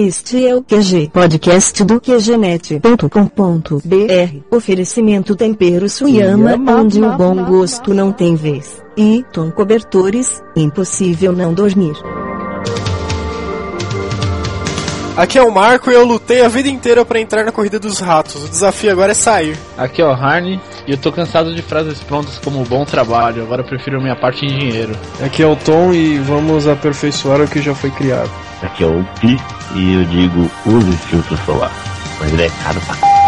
Este é o QG Podcast do QGNet.com.br. Oferecimento Tempero Suyama, onde o bom gosto não tem vez. E Tom Cobertores, impossível não dormir. Aqui é o Marco e eu lutei a vida inteira para entrar na corrida dos ratos. O desafio agora é sair. Aqui é o Harney e eu tô cansado de frases prontas como bom trabalho. Agora eu prefiro minha parte em dinheiro. Aqui é o Tom e vamos aperfeiçoar o que já foi criado. Aqui é o Pi e eu digo use filtro solar. Mas ele é caro pra c...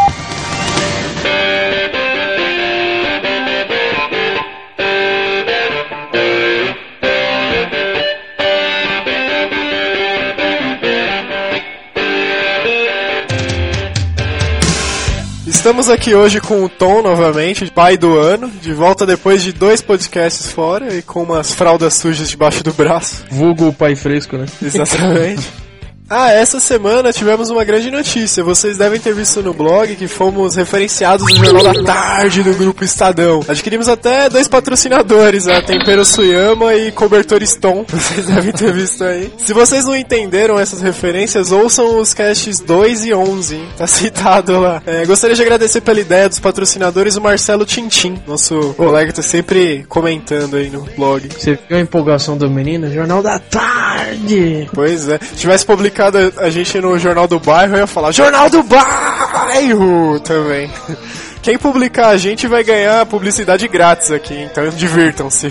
Estamos aqui hoje com o Tom novamente, pai do ano, de volta depois de dois podcasts fora e com umas fraldas sujas debaixo do braço. Vulgo o pai fresco, né? Exatamente. Ah, essa semana tivemos uma grande notícia. Vocês devem ter visto no blog que fomos referenciados no Jornal da Tarde do Grupo Estadão. Adquirimos até dois patrocinadores, a Tempero Suyama e Cobertor Stone. Vocês devem ter visto aí. Se vocês não entenderam essas referências, ouçam os casts 2 e 11. Hein? Tá citado lá. É, gostaria de agradecer pela ideia dos patrocinadores o Marcelo Tintim, nosso colega que tá sempre comentando aí no blog. Você viu a empolgação do menino? Jornal da Tarde! Pois é. Se tivesse publicado a gente no Jornal do Bairro, eu ia falar Jornal do Bairro também. Quem publicar a gente vai ganhar publicidade grátis aqui, então divirtam-se.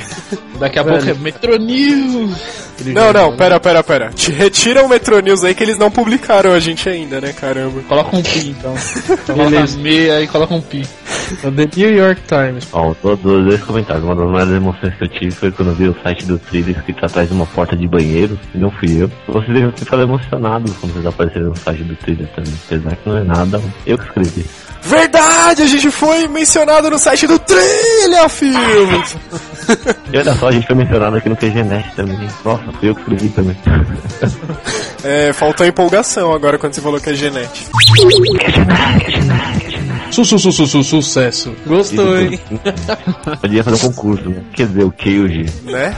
Daqui a pouco é Metro News. Não, não, pera, pera, pera. Te retira o Metro News aí que eles não publicaram a gente ainda, né, caramba. Coloca um pi então. Coloca meia e coloca um pi. O The New York Times. Ó, todos dois comentários. Uma das maiores emoções que eu tive foi quando eu vi o site do Trilha escrito atrás de uma porta de banheiro, e não fui eu. Vocês devem ficar emocionados quando vocês apareceram no site do Trilha também. Apesar que não é nada, eu que escrevi. Verdade, a gente foi mencionado no site do Trilha Filmes. E olha só, a gente foi mencionado aqui no QGNet também. Nossa, fui eu que escrevi também. É, faltou empolgação agora quando você falou que é Genete. Su, su, su, su, su, sucesso. Gostou, hein? Podia fazer um concurso, né? Quer dizer, o G. né?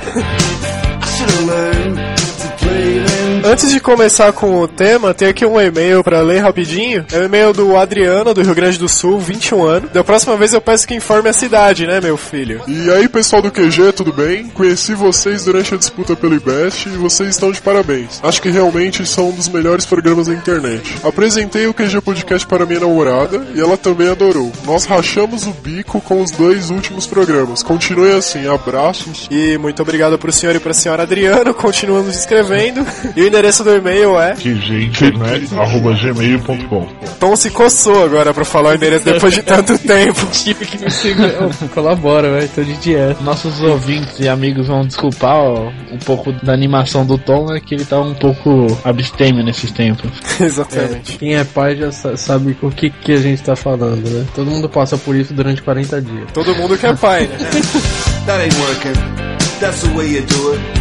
Antes de começar com o tema, tem aqui um e-mail pra ler rapidinho. É o e-mail do Adriano, do Rio Grande do Sul, 21 anos. Da próxima vez eu peço que informe a cidade, né, meu filho? E aí, pessoal do QG, tudo bem? Conheci vocês durante a disputa pelo IBEST e vocês estão de parabéns. Acho que realmente são um dos melhores programas da internet. Apresentei o QG Podcast para minha namorada e ela também adorou. Nós rachamos o bico com os dois últimos programas. Continue assim, abraços. E muito obrigado pro senhor e pra senhora Adriano, continuando escrevendo. E endereço do e-mail é. QGinternet.gmail.com Tom se coçou agora pra falar o endereço depois de tanto tempo. Tive que me segurar. Colabora, velho. Tô de dieta. Nossos ouvintes e amigos vão desculpar ó, um pouco da animação do Tom, é que ele tá um pouco abstêmio nesses tempos. Exatamente. Quem é pai já sa- sabe o que, que a gente tá falando, né? Todo mundo passa por isso durante 40 dias. Todo mundo que é pai, né? That ain't working. That's the way you do it.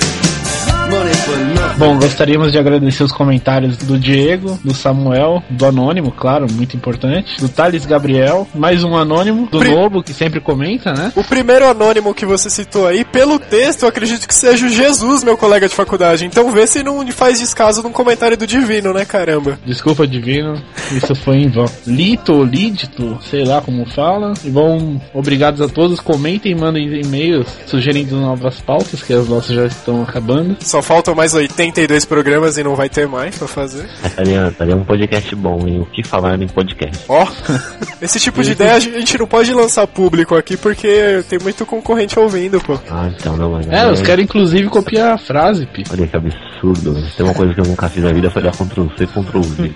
Bom, gostaríamos de agradecer os comentários do Diego, do Samuel, do Anônimo, claro, muito importante, do Thales Gabriel, mais um Anônimo, do Pri- Lobo, que sempre comenta, né? O primeiro anônimo que você citou aí, pelo texto, eu acredito que seja o Jesus, meu colega de faculdade. Então vê se não faz descaso num comentário do Divino, né, caramba? Desculpa, Divino, isso foi em vão. Lito ou Lidito, sei lá como fala. E bom, obrigados a todos. Comentem, mandem e-mails sugerindo novas pautas, que as nossas já estão acabando. Só faltam mais 82 programas e não vai ter mais pra fazer. Mas Estaria, estaria um podcast bom, hein? O que falar em podcast? Ó, esse tipo de ideia a gente não pode lançar público aqui porque tem muito concorrente ouvindo, pô. Ah, então não, mas. É, os caras inclusive copiar a frase, pi. Olha que absurdo. velho. Tem uma coisa que eu nunca fiz na vida foi dar Ctrl C, Ctrl V.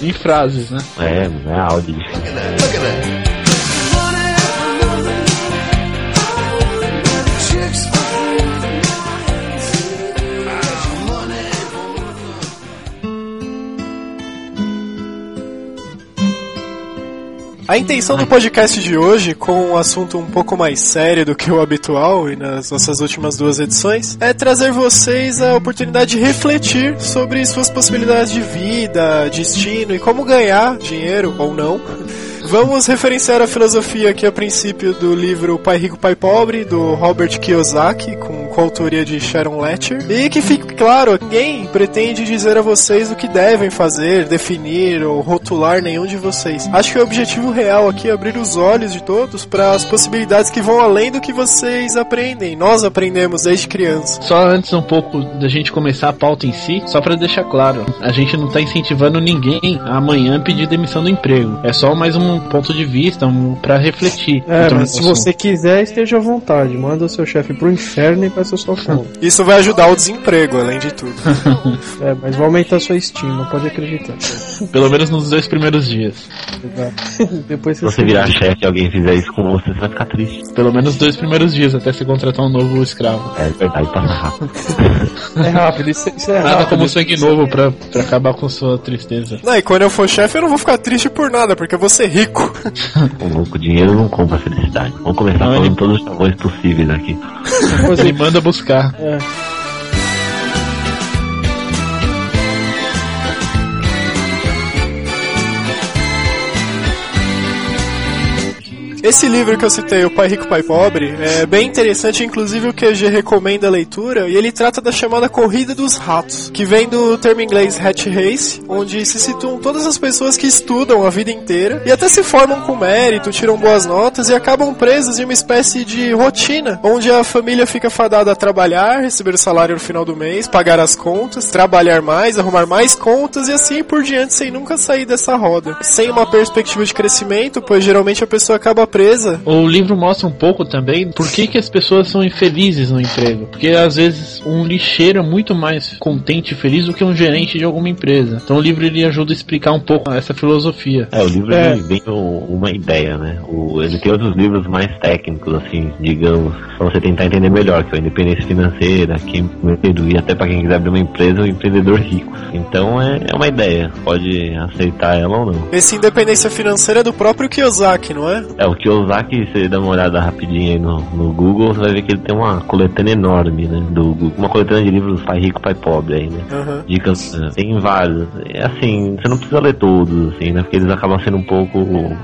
Em frases, né? É, é áudio. Look at that. Chicks A intenção do podcast de hoje, com um assunto um pouco mais sério do que o habitual e nas nossas últimas duas edições, é trazer vocês a oportunidade de refletir sobre suas possibilidades de vida, destino e como ganhar dinheiro ou não Vamos referenciar a filosofia aqui a princípio do livro Pai Rico, Pai Pobre, do Robert Kiyosaki, com coautoria de Sharon Letcher. E que fique claro, ninguém pretende dizer a vocês o que devem fazer, definir ou rotular nenhum de vocês. Acho que o objetivo real aqui é abrir os olhos de todos para as possibilidades que vão além do que vocês aprendem. Nós aprendemos desde criança. Só antes um pouco da gente começar a pauta em si, só para deixar claro, a gente não tá incentivando ninguém a amanhã pedir demissão do emprego. É só mais um ponto de vista, um, para refletir. É, mas se você quiser, esteja à vontade. Manda o seu chefe pro inferno e peça sua conta. Isso vai ajudar o desemprego, além de tudo. é, mas vai aumentar a sua estima, pode acreditar. Pelo menos nos dois primeiros dias. Exato. Depois você, você virar chefe e alguém fizer isso com você, você vai ficar triste. Pelo menos dois primeiros dias, até se contratar um novo escravo. É verdade, passa rápido. é rápido, isso, isso é rápido. Nada como sangue novo pra, pra acabar com sua tristeza. Não, e quando eu for chefe, eu não vou ficar triste por nada, porque eu vou ser rico louco. o louco, dinheiro não compra felicidade. Vamos começar não, falando ele... todos os tamanhos possíveis aqui. Ele manda buscar. É. Esse livro que eu citei, O Pai Rico, Pai Pobre, é bem interessante, inclusive o QG recomenda a leitura, e ele trata da chamada Corrida dos Ratos, que vem do termo inglês Hat Race, onde se situam todas as pessoas que estudam a vida inteira e até se formam com mérito, tiram boas notas e acabam presas em uma espécie de rotina, onde a família fica fadada a trabalhar, receber o salário no final do mês, pagar as contas, trabalhar mais, arrumar mais contas e assim por diante, sem nunca sair dessa roda. Sem uma perspectiva de crescimento, pois geralmente a pessoa acaba presa. O livro mostra um pouco também por que, que as pessoas são infelizes no emprego. Porque às vezes um lixeiro é muito mais contente e feliz do que um gerente de alguma empresa. Então o livro ele ajuda a explicar um pouco essa filosofia. É, o livro é. vem uma ideia, né? O, ele tem outros livros mais técnicos, assim, digamos, pra você tentar entender melhor, que é a independência financeira, que e até para quem quiser abrir uma empresa, o um empreendedor rico. Então é, é uma ideia, pode aceitar ela ou não. Esse independência financeira é do próprio Kiyosaki, não é? É, o Kiyosaki, você dá uma olhada rapidinho aí no, no Google, você vai ver que ele tem uma coletânea enorme, né? Do, uma coletânea de livros Pai Rico, Pai Pobre aí, né? Uhum. Dicas, tem vários. É assim, você não precisa ler todos, assim, né? Porque eles acabam sendo um pouco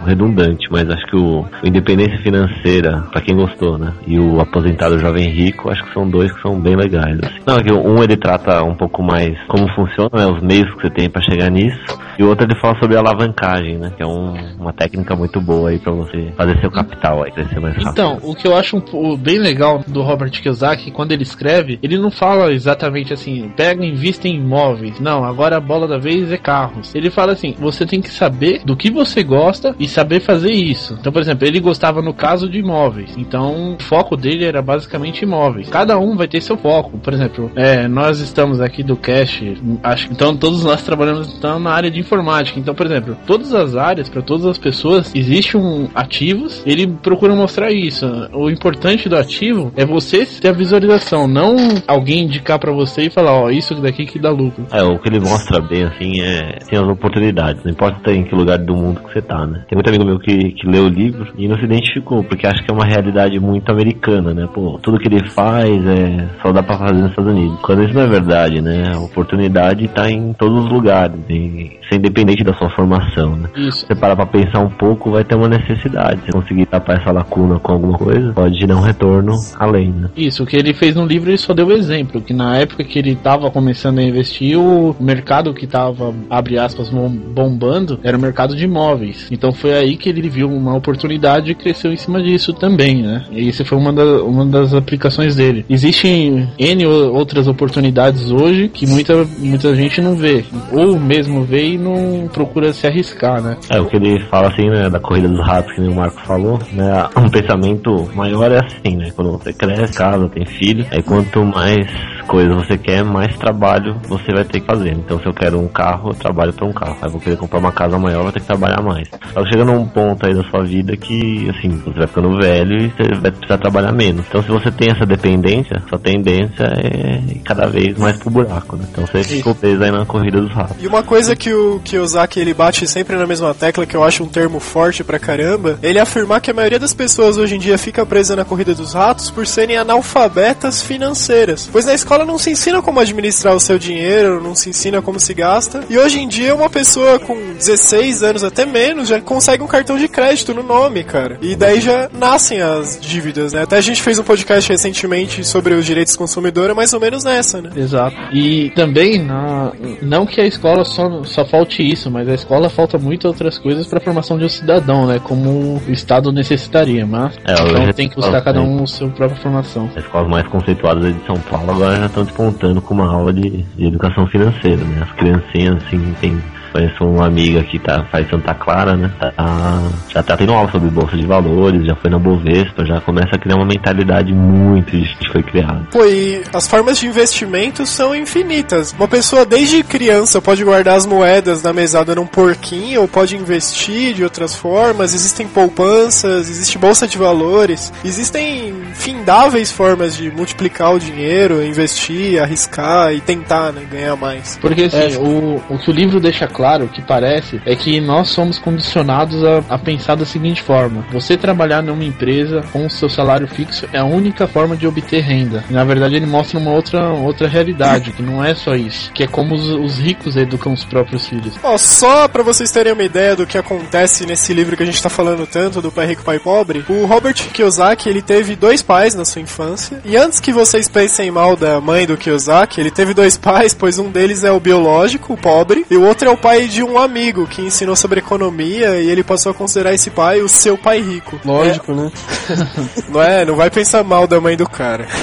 redundantes, mas acho que o, o Independência Financeira, pra quem gostou, né? E o Aposentado Jovem Rico, acho que são dois que são bem legais. Assim. Não, que um ele trata um pouco mais como funciona, né? Os meios que você tem para chegar nisso. E o outro ele fala sobre alavancagem, né? Que é um, uma técnica muito boa aí para você fazer seu capital aí crescer mais rápido. Então, o que eu acho um, bem legal do Robert Kiyosaki, quando ele escreve, ele não fala exatamente assim, pega e invista em imóveis. Não, agora a bola da vez é carros. Ele fala assim, você tem que saber do que você gosta e saber fazer isso. Então, por exemplo, ele gostava no caso de imóveis. Então, o foco dele era basicamente imóveis. Cada um vai ter seu foco. Por exemplo, é, nós estamos aqui do Cash, acho então todos nós trabalhamos então, na área de informática. Então, por exemplo, todas as áreas, para todas as pessoas, existe um ativo ativos, ele procura mostrar isso. O importante do ativo é você ter a visualização, não alguém indicar para você e falar, ó, isso daqui que dá lucro. É, o que ele mostra bem, assim, é tem as oportunidades, não importa em que lugar do mundo que você tá, né? Tem muito amigo meu que, que leu o livro e não se identificou, porque acha que é uma realidade muito americana, né? Pô, tudo que ele faz é só dá pra fazer nos Estados Unidos. Quando isso não é verdade, né? A oportunidade tá em todos os lugares, e ser independente da sua formação, né? Isso. Você parar pra pensar um pouco, vai ter uma necessidade se conseguir tapar essa lacuna com alguma coisa, pode dar um retorno além, né? Isso, o que ele fez no livro, ele só deu exemplo, que na época que ele estava começando a investir, o mercado que estava, abre aspas, bombando, era o mercado de imóveis. Então foi aí que ele viu uma oportunidade e cresceu em cima disso também, né? E isso foi uma, da, uma das aplicações dele. Existem N outras oportunidades hoje que muita, muita gente não vê, ou mesmo vê e não procura se arriscar, né? É, o que ele fala assim, né, da corrida dos ratos, que nem o Marco falou, né? Um pensamento maior é assim, né? Quando você cresce, casa, tem filho, aí quanto mais coisas você quer, mais trabalho você vai ter que fazer. Então, se eu quero um carro, eu trabalho para um carro. Aí, vou querer comprar uma casa maior, vou ter que trabalhar mais. Só que chega num ponto aí da sua vida que, assim, você vai ficando velho e você vai precisar trabalhar menos. Então, se você tem essa dependência, sua tendência é ir cada vez mais pro buraco, né? Então, você ficou preso aí na corrida dos ratos. E uma coisa que o Kiyosaki ele bate sempre na mesma tecla, que eu acho um termo forte pra caramba, ele é afirmar que a maioria das pessoas hoje em dia fica presa na corrida dos ratos por serem analfabetas financeiras. Pois na escola não se ensina como administrar o seu dinheiro, não se ensina como se gasta. E hoje em dia uma pessoa com 16 anos até menos já consegue um cartão de crédito no nome, cara. E daí já nascem as dívidas, né? Até a gente fez um podcast recentemente sobre os direitos do consumidor, é mais ou menos nessa, né? Exato. E também, na, não que a escola só, só falte isso, mas a escola falta muito outras coisas para formação de um cidadão, né? Como o Estado necessitaria, mas É, então tem que buscar cada um a sua própria formação. As escolas mais conceituadas de São Paulo agora já estão despontando com uma aula de, de educação financeira, né? As criancinhas, assim, tem. Conheço uma amiga que tá, faz Santa Clara, né? Tá, já tá tendo aula sobre bolsa de valores, já foi na Bovespa, já começa a criar uma mentalidade muito que foi criada. Pô, e as formas de investimento são infinitas. Uma pessoa desde criança pode guardar as moedas na mesada num porquinho, ou pode investir de outras formas. Existem poupanças, existe bolsa de valores, existem findáveis formas de multiplicar o dinheiro, investir, arriscar e tentar né, ganhar mais. Porque assim, É. o, o que o livro deixa claro, o que parece, é que nós somos condicionados a, a pensar da seguinte forma: você trabalhar numa empresa com o seu salário fixo é a única forma de obter renda. Na verdade, ele mostra uma outra, outra realidade, que não é só isso, que é como os, os ricos educam os próprios filhos. Ó, só pra vocês terem uma ideia do que acontece nesse livro que a gente tá falando tanto, do Pai Rico, Pai Pobre, o Robert Kiyosaki, ele teve dois pais na sua infância, e antes que vocês pensem mal da mãe do Kiyosaki, ele teve dois pais, pois um deles é o biológico, o pobre, e o outro é o pai de um amigo que ensinou sobre economia, e ele passou a considerar esse pai o seu pai rico. Lógico, né? É, não é? Não vai pensar mal da mãe do cara.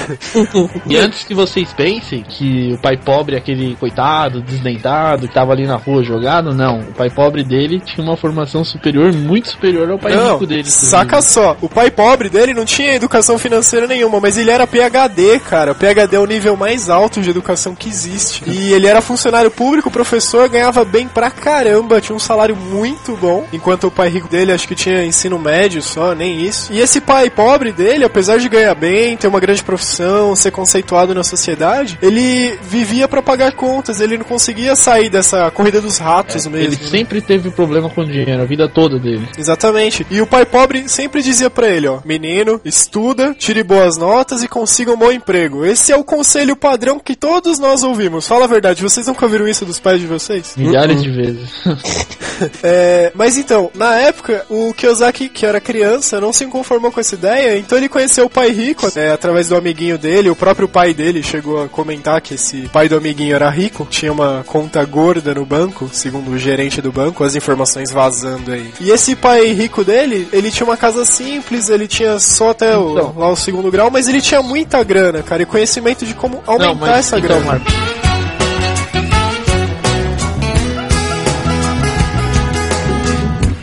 E antes que vocês pensem que o pai pobre é aquele coitado, desdentado, que tava ali na rua jogado, não. O pai pobre dele tinha uma formação superior, muito superior ao pai não, rico dele. saca só, o pai pobre dele não tinha educação financeira nenhuma, mas ele era PhD, cara. PhD é o nível mais alto de educação que existe. E ele era funcionário público, professor, ganhava bem pra caramba, tinha um salário muito bom, enquanto o pai rico dele acho que tinha ensino médio só, nem isso. E esse pai pobre dele, apesar de ganhar bem, ter uma grande profissão, ser conceituado na sociedade, ele vivia pra pagar contas, ele não conseguia sair dessa corrida dos ratos mesmo. Ele né? sempre teve problema com dinheiro, a vida toda dele. Exatamente. E o pai pobre sempre dizia pra ele, ó, menino, estuda, tire boas notas e consiga um bom emprego. Esse é o conselho padrão que todos nós ouvimos. Fala a verdade, vocês nunca ouviram isso dos pais de vocês? Milhares de vezes. É, mas então, na época, o Kiyosaki, que era criança, não se conformou com essa ideia, então ele conheceu o pai rico, é, através do amiguinho dele, o próprio pai dele chegou a comentar que esse pai do amiguinho era rico, tinha uma conta gorda no banco, segundo o gerente do banco, as informações vazando aí. E esse pai rico dele, ele tinha uma casa simples, ele tinha só até o, Então. Lá o segundo grau, mas ele tinha muita grana, cara, e conhecimento de como aumentar Não, mas essa então, grana. Marcos,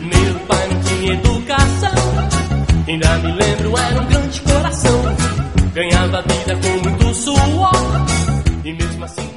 Meu pai não tinha educação, ainda me lembro, era um grande coração. Ganhava vida com muito suor,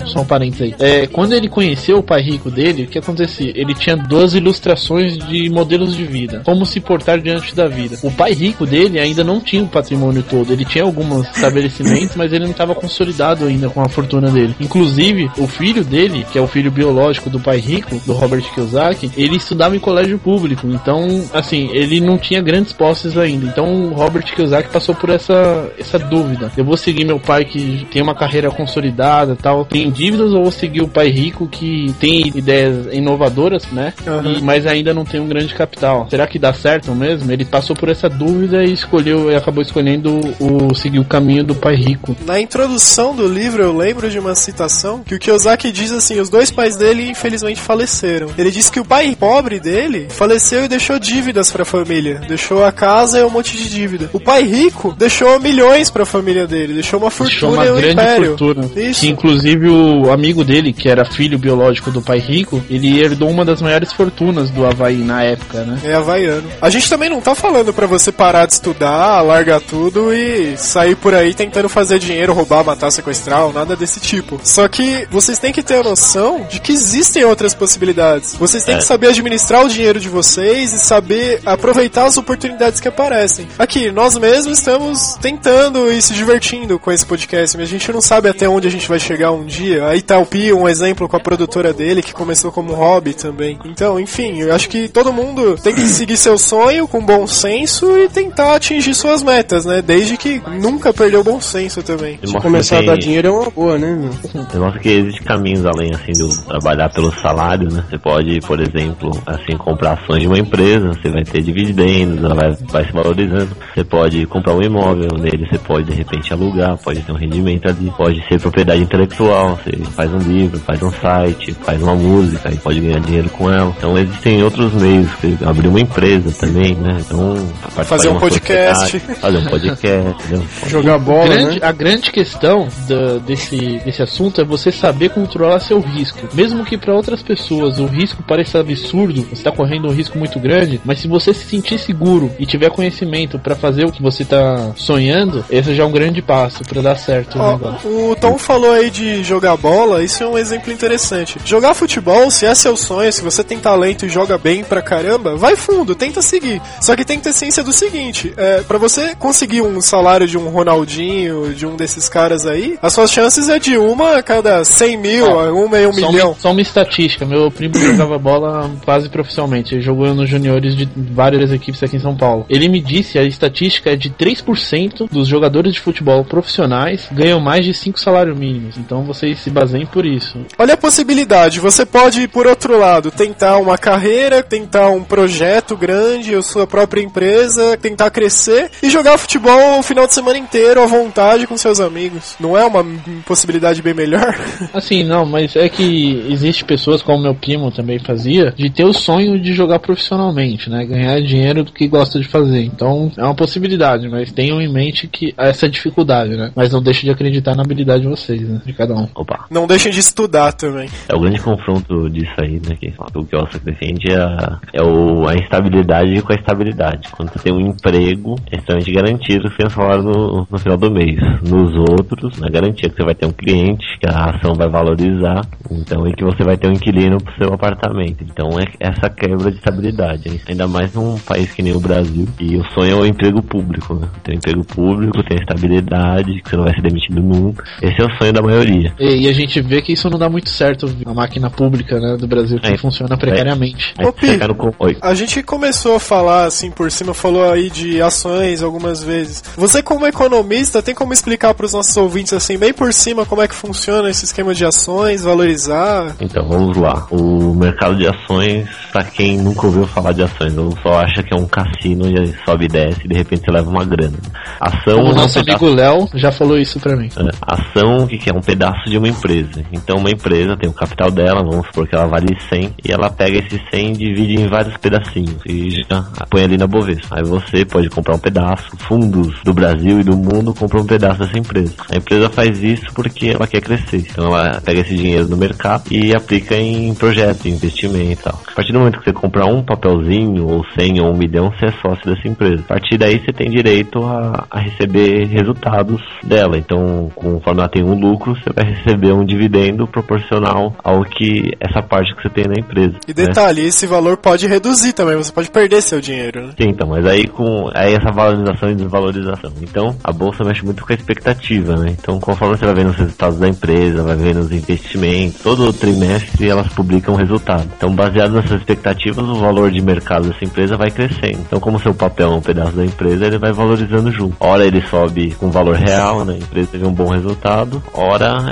só um parênteses aí. É, quando ele conheceu o pai rico dele, o que acontecia? Ele tinha duas ilustrações de modelos de vida. Como se portar diante da vida. O pai rico dele ainda não tinha o patrimônio todo. Ele tinha alguns estabelecimentos, mas ele não estava consolidado ainda com a fortuna dele. Inclusive, o filho dele, que é o filho biológico do pai rico, do Robert Kiyosaki, ele estudava em colégio público. Então, assim, ele não tinha grandes posses ainda. Então, o Robert Kiyosaki passou por essa, essa dúvida. Eu vou seguir meu pai que tem uma carreira consolidada tal, tem dívidas, ou vou seguir o pai rico que tem ideias inovadoras, né? Aham. E- mas ainda não tem um grande capital. Será que dá certo mesmo? Ele passou por essa dúvida e escolheu e acabou escolhendo o seguir o caminho do pai rico. Na introdução do livro eu lembro de uma citação que o Kiyosaki diz assim: os dois pais dele infelizmente faleceram. Ele diz que o pai pobre dele faleceu e deixou dívidas pra família, deixou a casa e um monte de dívida. O pai rico deixou milhões pra família dele, deixou uma Deixou fortuna uma e um grande império. fortuna. Isso. Que inclusive o, amigo dele, que era filho biológico do pai rico, ele herdou uma das maiores fortunas do Havaí na época, né? É havaiano. A gente também não tá falando pra você parar de estudar, largar tudo e sair por aí tentando fazer dinheiro, roubar, matar, sequestrar ou nada desse tipo. Só que vocês têm que ter a noção de que existem outras possibilidades. Vocês têm É. que saber administrar o dinheiro de vocês e saber aproveitar as oportunidades que aparecem. Aqui, nós mesmos estamos tentando e se divertindo com esse podcast, mas a gente não sabe até onde a gente vai chegar um dia. A Italpi, um exemplo com a produtora dele, que começou como hobby também. Então, enfim, eu acho que todo mundo tem que seguir seu sonho com bom senso e tentar atingir suas metas, né? Desde que nunca perder o bom senso também. Mostra Começar a que dar tem- dinheiro é uma boa, né, mostra que existem caminhos além assim do trabalhar pelo salário, né? Você pode, por exemplo, assim comprar ações de uma empresa, você vai ter dividendos, ela vai, vai se valorizando. Você pode comprar um imóvel nele, você pode de repente alugar, pode ter um rendimento ali, pode ser propriedade intelectual, você faz um livro, faz um site, faz uma música e pode ganhar dinheiro com ela. Então existem outros meios, abrir uma empresa também, né? Então Fazer um podcast. fazer um podcast? Jogar bola, grande- né? A grande questão da- desse, desse assunto é você saber controlar seu risco. Mesmo que para outras pessoas o risco pareça absurdo, você está correndo um risco muito grande, mas se você se sentir seguro e tiver conhecimento para fazer o que você está sonhando, esse já é um grande passo para dar certo o Ó, o Tom falou aí de jogar bola, isso é um exemplo interessante. Jogar futebol, se é seu sonho, se você tem talento e joga bem pra caramba, vai fundo, tenta seguir. Só que tem que ter ciência do seguinte: é, para você conseguir um salário de um Ronaldinho, de um desses caras aí, as suas chances é de uma a cada 100 mil, Ó, uma em um milhão. só uma estatística, meu primo jogava bola quase profissionalmente, ele jogou nos juniores de várias equipes aqui em São Paulo. Ele me disse, a estatística é de 3% dos jogadores de futebol profissionais ganham mais de 5 salários mínimos, então vocês se baseiem por isso. Olha a possibilidade, você pode, por outro lado, tentar uma carreira, tentar um projeto grande, ou sua própria empresa, tentar crescer e jogar futebol o final de semana inteiro à vontade com seus amigos. Não é uma possibilidade bem melhor? Assim, não, mas é que existe pessoas, como meu primo também fazia, de ter o sonho de jogar profissionalmente, né? Ganhar dinheiro do que gosta de fazer. Então, é uma possibilidade, mas tenham em mente que essa dificuldade, né? Mas não deixe de acreditar na habilidade de vocês, né? De cada um. Opa. Não deixem de estudar também. É o grande confronto disso aí, né? Que o que o Oscar defende é, a, é o, a instabilidade com a estabilidade. Quando você tem um emprego, é extremamente garantido você tem um salário no, no final do mês. Nos outros, não é garantia que você vai ter um cliente, que a ação vai valorizar, então e que você vai ter um inquilino pro seu apartamento. Então é essa quebra de estabilidade. hein? Ainda mais num país que nem o Brasil. E o sonho é o emprego público, né? Tem emprego público, tem estabilidade, que você não vai ser demitido nunca. Esse é o sonho da maioria. E, e a gente vê que isso não dá muito certo na máquina pública, né? Do Brasil, que É. funciona precariamente. Ô, você Pi. A gente começou a falar assim por cima, falou aí de ações algumas vezes. Você como economista tem como explicar para os nossos ouvintes assim bem por cima como é que funciona esse esquema de ações, valorizar? Então vamos lá. O mercado de ações, pra quem nunca ouviu falar de ações, ou só acha que é um cassino e aí sobe e desce e de repente você leva uma grana. Ação Como é o nosso amigo Léo já falou isso pra mim. é, Ação, o que que é? Um pedaço de uma empresa. Então, uma empresa tem o capital dela, vamos supor que ela vale 100, e ela pega esse 100 e divide em vários pedacinhos, e já põe ali na Bovespa. Aí você pode comprar um pedaço, fundos do Brasil e do mundo compram um pedaço dessa empresa. A empresa faz isso porque ela quer crescer. Então, ela pega esse dinheiro do mercado e aplica em projetos, investimento e tal. A partir do momento que você comprar um papelzinho, ou 100 ou um milhão, você é sócio dessa empresa. A partir daí, você tem direito a, a receber resultados dela. Então, conforme ela tem um lucro, você vai receber um dividendo proporcional ao que essa parte que você tem na empresa. E né? detalhe, esse valor pode reduzir também, você pode perder seu dinheiro, né? Sim, então, mas aí com aí essa valorização e desvalorização. Então, a bolsa mexe muito com a expectativa, né? Então, conforme você vai vendo os resultados da empresa, vai vendo os investimentos, todo trimestre elas publicam resultado. Então, baseado nessas expectativas, o valor de mercado dessa empresa vai crescendo. Então, como seu papel é um pedaço da empresa, ele vai valorizando junto. Ora ele sobe com valor real, né? A empresa teve um bom resultado.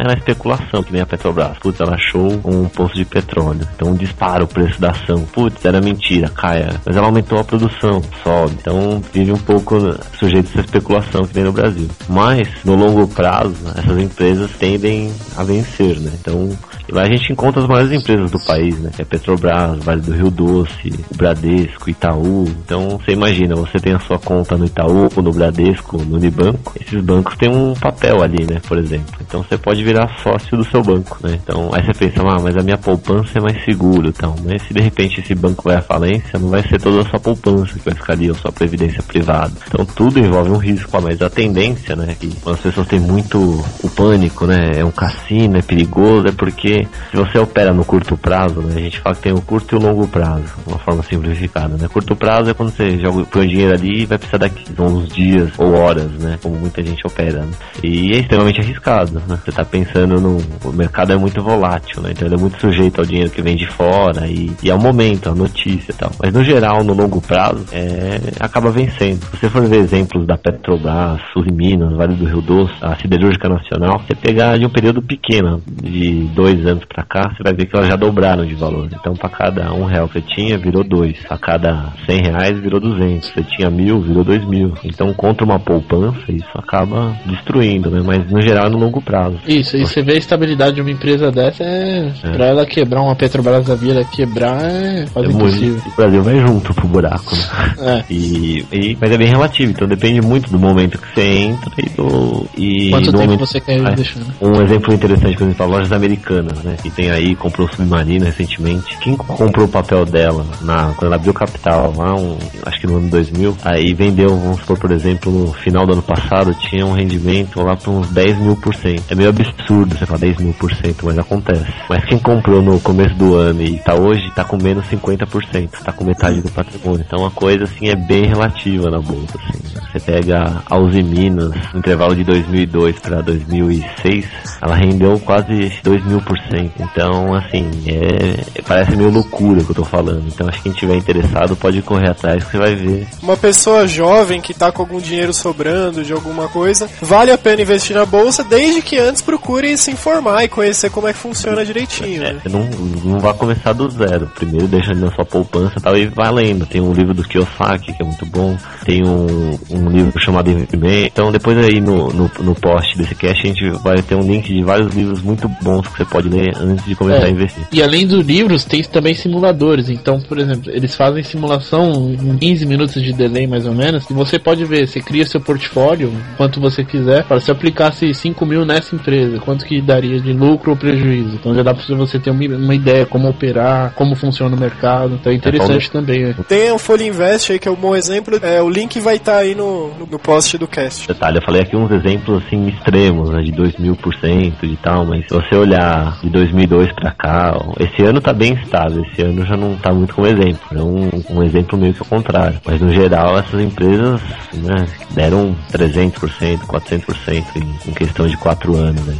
É na especulação, que nem a Petrobras. Putz, ela achou um poço de petróleo. Então dispara o preço da ação. Putz, era mentira, caia. Mas ela aumentou a produção, sobe. Então vive um pouco sujeito a essa especulação que tem no Brasil. Mas, no longo prazo, essas empresas tendem a vencer, né? Então, lá a gente encontra as maiores empresas do país, né? É Petrobras, Vale do Rio Doce, o Bradesco, Itaú. Então, você imagina, você tem a sua conta no Itaú, no Bradesco, no Unibanco. Esses bancos têm um papel ali, né? Por exemplo. Então, você pode virar sócio do seu banco, né? Então, aí você pensa, ah, mas a minha poupança é mais segura, então. Mas se de repente esse banco vai à falência, não vai ser toda a sua poupança que vai ficar ali, ou sua previdência privada. Então, tudo envolve um risco, mas a tendência, né, que as pessoas têm muito o pânico, né, é um cassino, é perigoso, é porque se você opera no curto prazo, né, a gente fala que tem o curto e o longo prazo, uma forma simplificada, né? Curto prazo é quando você joga põe o dinheiro ali e vai precisar daqui uns dias ou horas, né? Como muita gente opera. Né? E é extremamente arriscado, né? Você tá pensando no. O mercado é muito volátil, né? Então ele é muito sujeito ao dinheiro que vem de fora e, e ao momento, à notícia e tal. Mas no geral, no longo prazo, é, acaba vencendo. Se você for ver exemplos da Petrobras, Sul Minas, Vale do Rio Doce, a Siderúrgica Nacional, você pegar de um período pequeno, de dois anos para cá, você vai ver que elas já dobraram de valor. Então, para cada um real que você tinha, virou dois. Para cada cem reais, virou duzentos. Você tinha mil, virou dois mil. Então, contra uma poupança, isso acaba destruindo, né? Mas no geral, é no longo prazo. Isso, e você vê a estabilidade de uma empresa dessa, é, é. pra ela quebrar, uma Petrobras da vida quebrar, é quase é impossível. Muito, o Brasil vai junto pro buraco, né? É. E, e, mas é bem relativo, então depende muito do momento que você entra e do. E Quanto do tempo momento... você quer é. deixar, né? Um exemplo interessante, por exemplo, lojas americanas, né? Que tem aí, comprou Submarina recentemente. Quem comprou o papel dela na, quando ela abriu capital lá, um, acho que no ano 2000, aí vendeu, vamos supor, por exemplo, no final do ano passado, tinha um rendimento lá para uns 10 mil por cento. É meio absurdo você falar 10 mil por cento, mas acontece. Mas quem comprou no começo do ano e tá hoje, tá com menos 50%, tá com metade do patrimônio. Então a coisa assim é bem relativa na bolsa. Assim. Você pega a Uzi Minas, no intervalo de 2002 para 2006, ela rendeu quase 2 mil por cento. Então, assim, é, parece meio loucura o que eu tô falando. Então acho que quem tiver interessado pode correr atrás que você vai ver. Uma pessoa jovem que tá com algum dinheiro sobrando de alguma coisa, vale a pena investir na bolsa desde que antes procure se informar e conhecer como é que funciona direitinho. É, né? não, não vai começar do zero. Primeiro deixa na sua poupança tal, e vai lendo. Tem um livro do Kiyosaki que é muito bom. Tem um, um livro chamado Investimento. Então depois aí no, no, no post desse cast a gente vai ter um link de vários livros muito bons que você pode ler antes de começar É. a investir. E além dos livros, tem também simuladores. Então, por exemplo, eles fazem simulação em 15 minutos de delay mais ou menos. E você pode ver, você cria seu portfólio, quanto você quiser. Para se eu aplicasse 5 mil nessa empresa, quanto que daria de lucro ou prejuízo. Então já dá para você ter uma, uma ideia como operar, como funciona o mercado. Então é interessante também. né? Tem o Folha Invest aí, que é um bom exemplo. É, o link vai estar aí no, no, no post do cast. Detalhe, eu falei aqui uns exemplos assim extremos, né, de 2 mil por cento e tal, mas se você olhar de 2002 pra cá, ó, esse ano tá bem estável, esse ano já não tá muito como exemplo, é um, um exemplo meio que ao contrário, mas no geral essas empresas né, deram 300%, 400% em, em questão de 4 anos, né?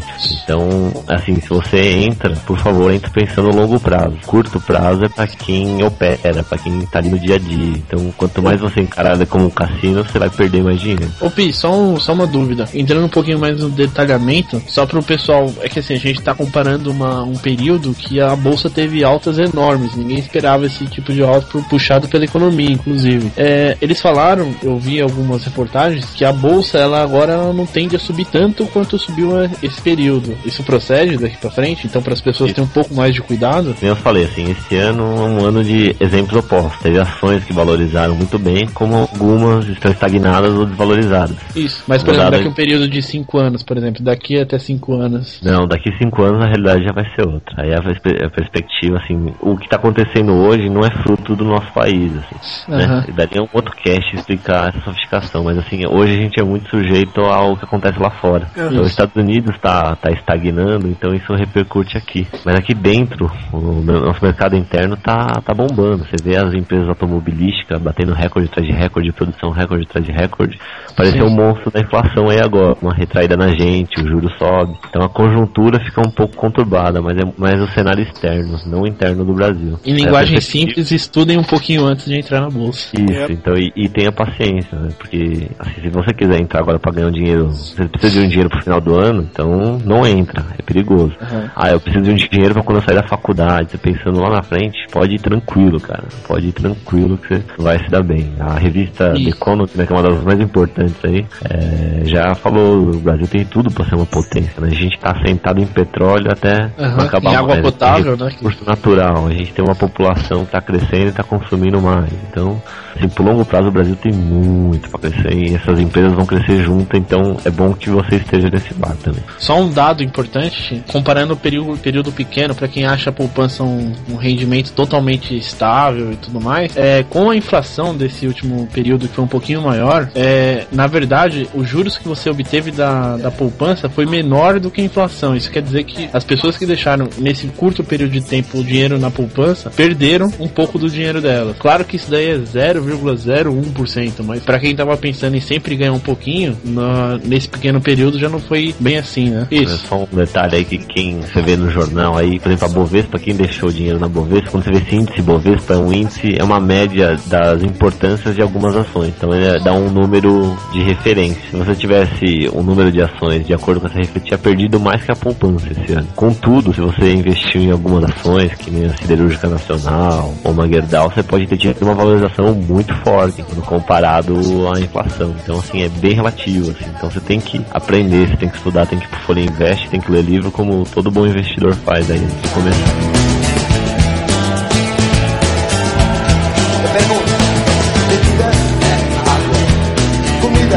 então assim, se você entra, por favor, entre pensando no longo prazo, curto prazo é pra quem opera, pra quem tá ali no dia a dia, então quanto mais você encarar como um cassino, você vai perder mais dinheiro. Ô Pi, só, um- só uma dúvida. Entrando um pouquinho mais no detalhamento, só pro pessoal, é que assim, a gente tá comparando uma, um período que a bolsa teve altas enormes. Ninguém esperava esse tipo de alta pu- puxado pela economia, inclusive. É, eles falaram, eu vi algumas reportagens, que a bolsa ela agora ela não tende a subir tanto quanto subiu esse período. Isso procede daqui pra frente? Então, para as pessoas terem um pouco mais de cuidado? Como eu falei, assim, esse ano é um ano de exemplos opostos. Teve ações que valorizaram muito bem, como algumas estão estagnadas ou desvalorizadas. Isso. Mas, por exemplo, daqui a um período de 5 anos, por exemplo, daqui até 5 anos. Não, daqui cinco anos a realidade já vai ser outra. Aí a, perspe- a perspectiva, assim, o que está acontecendo hoje não é fruto do nosso país, assim, né? Aham. E daria um outro cast explicar essa sofisticação, mas assim, hoje a gente é muito sujeito ao que acontece lá fora. Então, os Estados Unidos está tá estagnando, então isso repercute aqui. Mas aqui dentro, o nosso mercado interno tá, tá bombando. Você vê as empresas automobilísticas batendo recorde atrás de recorde, de produção recorde atrás de recorde. Pareceu um monstro da inflação aí agora, uma retraída na gente, o juro sobe. Então a conjuntura fica um pouco conturbada, mas é mais o cenário externo, não o interno do Brasil. Em É linguagem perspectiva- simples, estudem um pouquinho antes de entrar na bolsa. isso, Yep. então, e, e tenha paciência, né? Porque, assim, se você quiser entrar agora pra ganhar um dinheiro, você precisa de um dinheiro pro final do ano, então não entra, é perigoso. Uhum. Ah, eu preciso de um dinheiro pra quando eu sair da faculdade, você pensando lá na frente, pode ir tranquilo, cara. Pode ir tranquilo que você vai se dar bem. A revista The Isso. Economist, né, que é uma das mais importantes aí, é, já falou, o Brasil tem tudo para ser uma potência, né? A gente tá sentado em petróleo até Aham, acabar em água mais. potável, né? Recurso natural, a gente tem uma população que tá crescendo e tá consumindo mais. Então, assim, por longo prazo o Brasil tem muito para crescer e essas empresas vão crescer junto, então é bom que você esteja nesse bar também. Só um dado importante, comparando o período, período pequeno, para quem acha a poupança um, um rendimento totalmente estável e tudo mais, é, com a inflação desse último período que foi um pouquinho maior, é, na verdade, os juros que você obteve da, da poupança foi menor do que a inflação. Isso quer dizer que as pessoas que deixaram nesse curto período de tempo o dinheiro na poupança perderam um pouco do dinheiro delas. Claro que isso daí é 0,01%, mas para quem tava pensando em sempre ganhar um pouquinho, na- nesse pequeno período já não foi bem assim, né? É Isso. só um detalhe aí que quem você vê no jornal aí, por exemplo, a Bovespa, quem deixou dinheiro na Bovespa, quando você vê esse índice Bovespa, é um índice, é uma média das importâncias de algumas ações. Então ele dá um número de referência. Se você tivesse um número de ações de acordo com essa referência, tinha perdido mais que a poupança esse ano. Contudo, se você investiu em algumas ações, que nem a Siderúrgica Nacional ou uma Gerdau, você pode ter tido uma valorização muito forte quando comparado à inflação. Então, assim, é bem relativo. Assim. Então, você tem que aprender, você tem que estudar, tem que ir pro Folha Invest, tem que ler livro, como todo bom investidor faz aí antes de começar.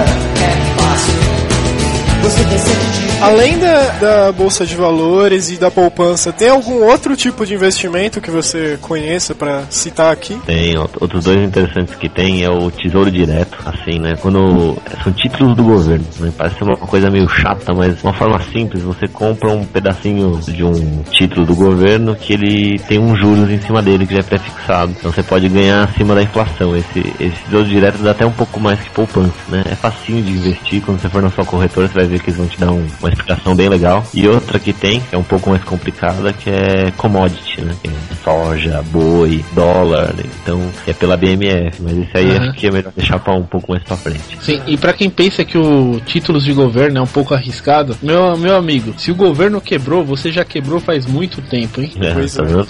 É. Você tem sede de Além da, da bolsa de valores e da poupança, tem algum outro tipo de investimento que você conheça pra citar aqui? Tem out- outros dois interessantes que tem é o Tesouro Direto, assim, né? Quando são títulos do governo, né? Parece uma coisa meio chata, mas uma forma simples, você compra um pedacinho de um título do governo que ele tem um juros em cima dele que já é pré-fixado. Então você pode ganhar acima da inflação. Esse, esse Tesouro Direto dá até um pouco mais que poupança, né? É facinho de investir, quando você for na sua corretora, você vai ver que eles vão te dar um- uma explicação bem legal. E outra que tem, que é um pouco mais complicada, que é commodity, né? Que é soja, boi, dólar, né? então é pela BMF, mas esse aí Uhum. acho que é melhor deixar para um pouco mais pra frente. Sim, e pra quem pensa que o títulos de governo é um pouco arriscado, meu, meu amigo, se o governo quebrou, você já quebrou faz muito tempo, hein? É, Pois tá é. vendo?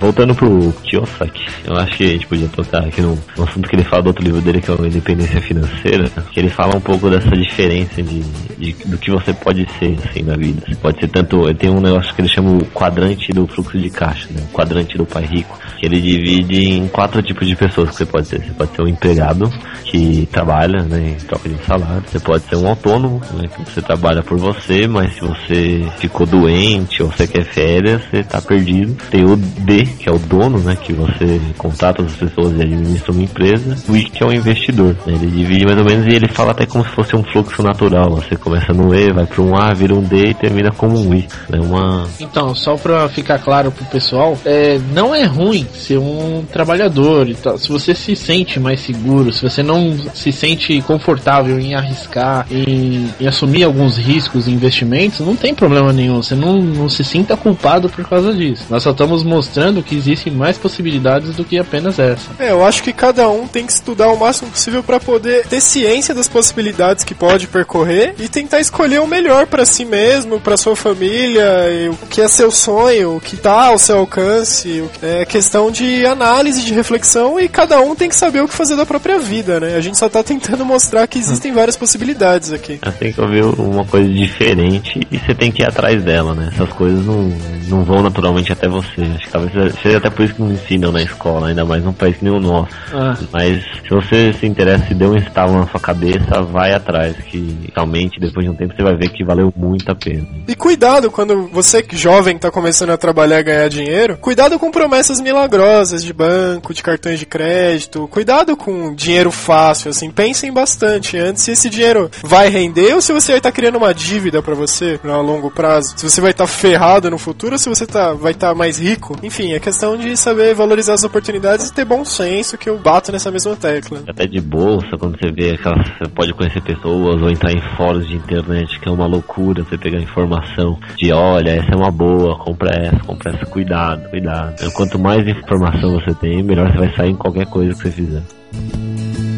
Voltando pro Kiyosaki, eu acho que a gente podia tocar aqui no, no assunto que ele fala do outro livro dele, que é o Independência Financeira, que ele fala um pouco dessa diferença de, de- do que você pode ser, assim, na vida. Pode ser tanto, tem um negócio que ele chama o quadrante do fluxo de caixa, né? O quadrante do pai rico, que ele divide em quatro tipos de pessoas que você pode ser. Você pode ser um empregado que trabalha, né, em troca de salário. Você pode ser um autônomo, né, que você trabalha por você, mas se você ficou doente ou você quer férias, você tá perdido. Tem o D, que é o dono, né, que você contata as pessoas e administra uma empresa. O I, que é o investidor, né, ele divide mais ou menos e ele fala até como se fosse um fluxo natural. Você começa no E, vai para um A, vira um D e termina como um I. É uma Então, só pra ficar claro pro pessoal, é, não é ruim ser um trabalhador e tal. Se você se sente mais seguro, se você não se sente confortável em arriscar, em, em assumir alguns riscos e investimentos, não tem problema nenhum. Você não, não se sinta culpado por causa disso. Nós só estamos mostrando que existem mais possibilidades do que apenas essa. É, eu acho que cada um tem que estudar o máximo possível pra poder ter ciência das possibilidades que pode percorrer e tentar escolher o melhor pra si mesmo, pra sua família, e o que é seu sonho, o que tá ao seu alcance. É questão de análise, de reflexão e cada um tem que saber o que fazer da própria vida, né? A gente só tá tentando mostrar que existem várias possibilidades aqui. Você tem que ouvir uma coisa diferente e você tem que ir atrás dela, né? Essas coisas não, não vão naturalmente até você. Acho que talvez seja até por isso que não ensinam na escola, ainda mais num país que nem o nosso. Ah. Mas se você se interessa e deu um estalo na sua cabeça, vai atrás, que realmente depois de um tempo você vai ver que valeu muito a pena. E cuidado quando você jovem tá começando a trabalhar e ganhar dinheiro, cuidado com promessas milagrosas de banco, de cartões de crédito, cuidado com dinheiro fácil, assim, pensem bastante antes se esse dinheiro vai render ou se você vai estar criando uma dívida pra você a longo prazo, se você vai estar ferrado no futuro ou se você tá, vai estar mais rico. Enfim, é questão de saber valorizar as oportunidades e ter bom senso que eu bato nessa mesma tecla. Até de bolsa, quando você vê aquelas. Você pode conhecer pessoas ou entrar em fóruns de internet, que é uma loucura você pegar informação de olha, essa é uma boa, compra essa, compra essa, cuidado, cuidado. Então, quanto mais informação você tem, melhor você vai sair em qualquer coisa que você fizer.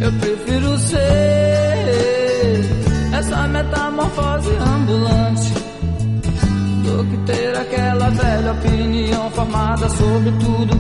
Eu prefiro ser essa metamorfose ambulante do que ter aquela velha opinião formada sobre tudo.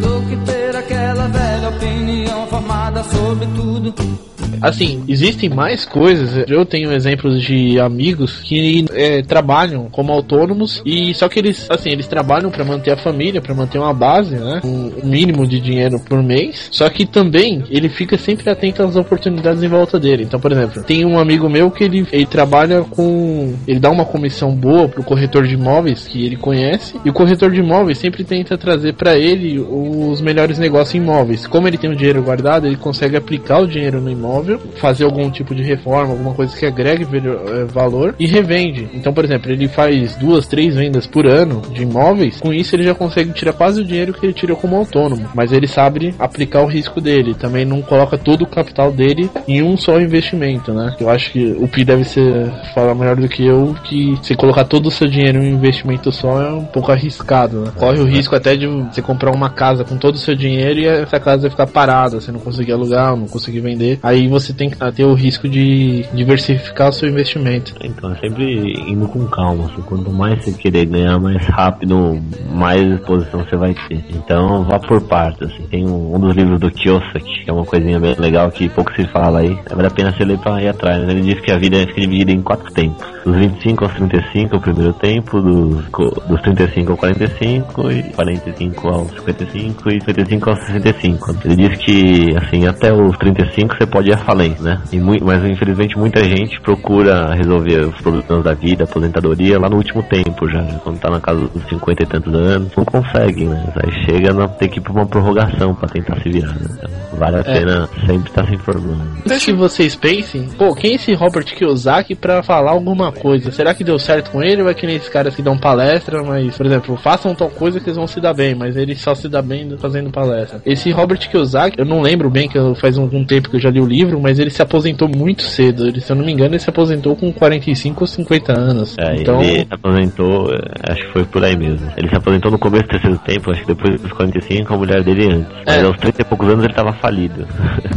Do que ter aquela velha opinião formada sobre tudo. Assim, existem mais coisas. Eu tenho exemplos de amigos que é, trabalham como autônomos e só que eles, assim, eles trabalham para manter a família, para manter uma base, né? Um mínimo de dinheiro por mês. Só que também ele fica sempre atento às oportunidades em volta dele. Então, por exemplo, tem um amigo meu que ele, ele trabalha com. Ele dá uma comissão boa pro corretor de imóveis que ele conhece. E o corretor de imóveis sempre tenta trazer para ele os melhores negócios imóveis. Como ele tem o dinheiro guardado, ele consegue aplicar o dinheiro no imóvel, fazer algum tipo de reforma, alguma coisa que agregue eh, valor e revende. Então, por exemplo, ele faz duas, três vendas por ano de imóveis. Com isso, ele já consegue tirar quase o dinheiro que ele tirou como autônomo. Mas ele sabe aplicar o risco dele. Também não coloca todo o capital dele em um só investimento, né? Eu acho que o Pi deve ser falar melhor do que eu que se colocar todo o seu dinheiro em um investimento só é um pouco arriscado, né? Corre o risco até de você comprar uma casa com todo o seu dinheiro e essa casa vai ficar parada, você não conseguir alugar, não conseguir vender. Aí você tem que ter o risco de diversificar o seu investimento. Então, é sempre indo com calma. Assim, quanto mais você querer ganhar mais rápido, mais exposição você vai ter. Então, vá por partes. Assim. Tem um, um, dos livros do Kiyosaki, que é uma coisinha bem legal que pouco se fala aí. Vale a pena você ler pra ir atrás. Ele diz que a vida fica dividida em quatro tempos. Dos 25 aos 35 é o primeiro tempo, dos, dos 35 ao 45, e 45 aos 55 e 55 aos 65. Ele diz que, assim, até os 35 você pode falência, né? E muito, mas infelizmente muita gente procura resolver os problemas da vida, aposentadoria, lá no último tempo já, né? quando tá na casa dos 50 e tantos anos, não consegue, né? Aí chega a ter que ir pra uma prorrogação pra tentar se virar, né? Então, vale a é. pena sempre estar tá se informando. Deixa que vocês pensem, pô, quem é esse Robert Kiyosaki pra falar alguma coisa? Será que deu certo com ele ou é que nem esses caras que dão palestra, mas, por exemplo, façam tal coisa que eles vão se dar bem, mas ele só se dá bem fazendo palestra. Esse Robert Kiyosaki, eu não lembro bem que faz um, um tempo que eu já li o livro, mas ele se aposentou muito cedo. Ele, se eu não me engano, ele se aposentou com 45 ou 50 anos. É, então... ele se aposentou, é, acho que foi por aí mesmo. Ele se aposentou no começo do terceiro tempo, acho que depois dos 45, a mulher dele antes. Mas é. aos 30 e poucos anos ele tava falido.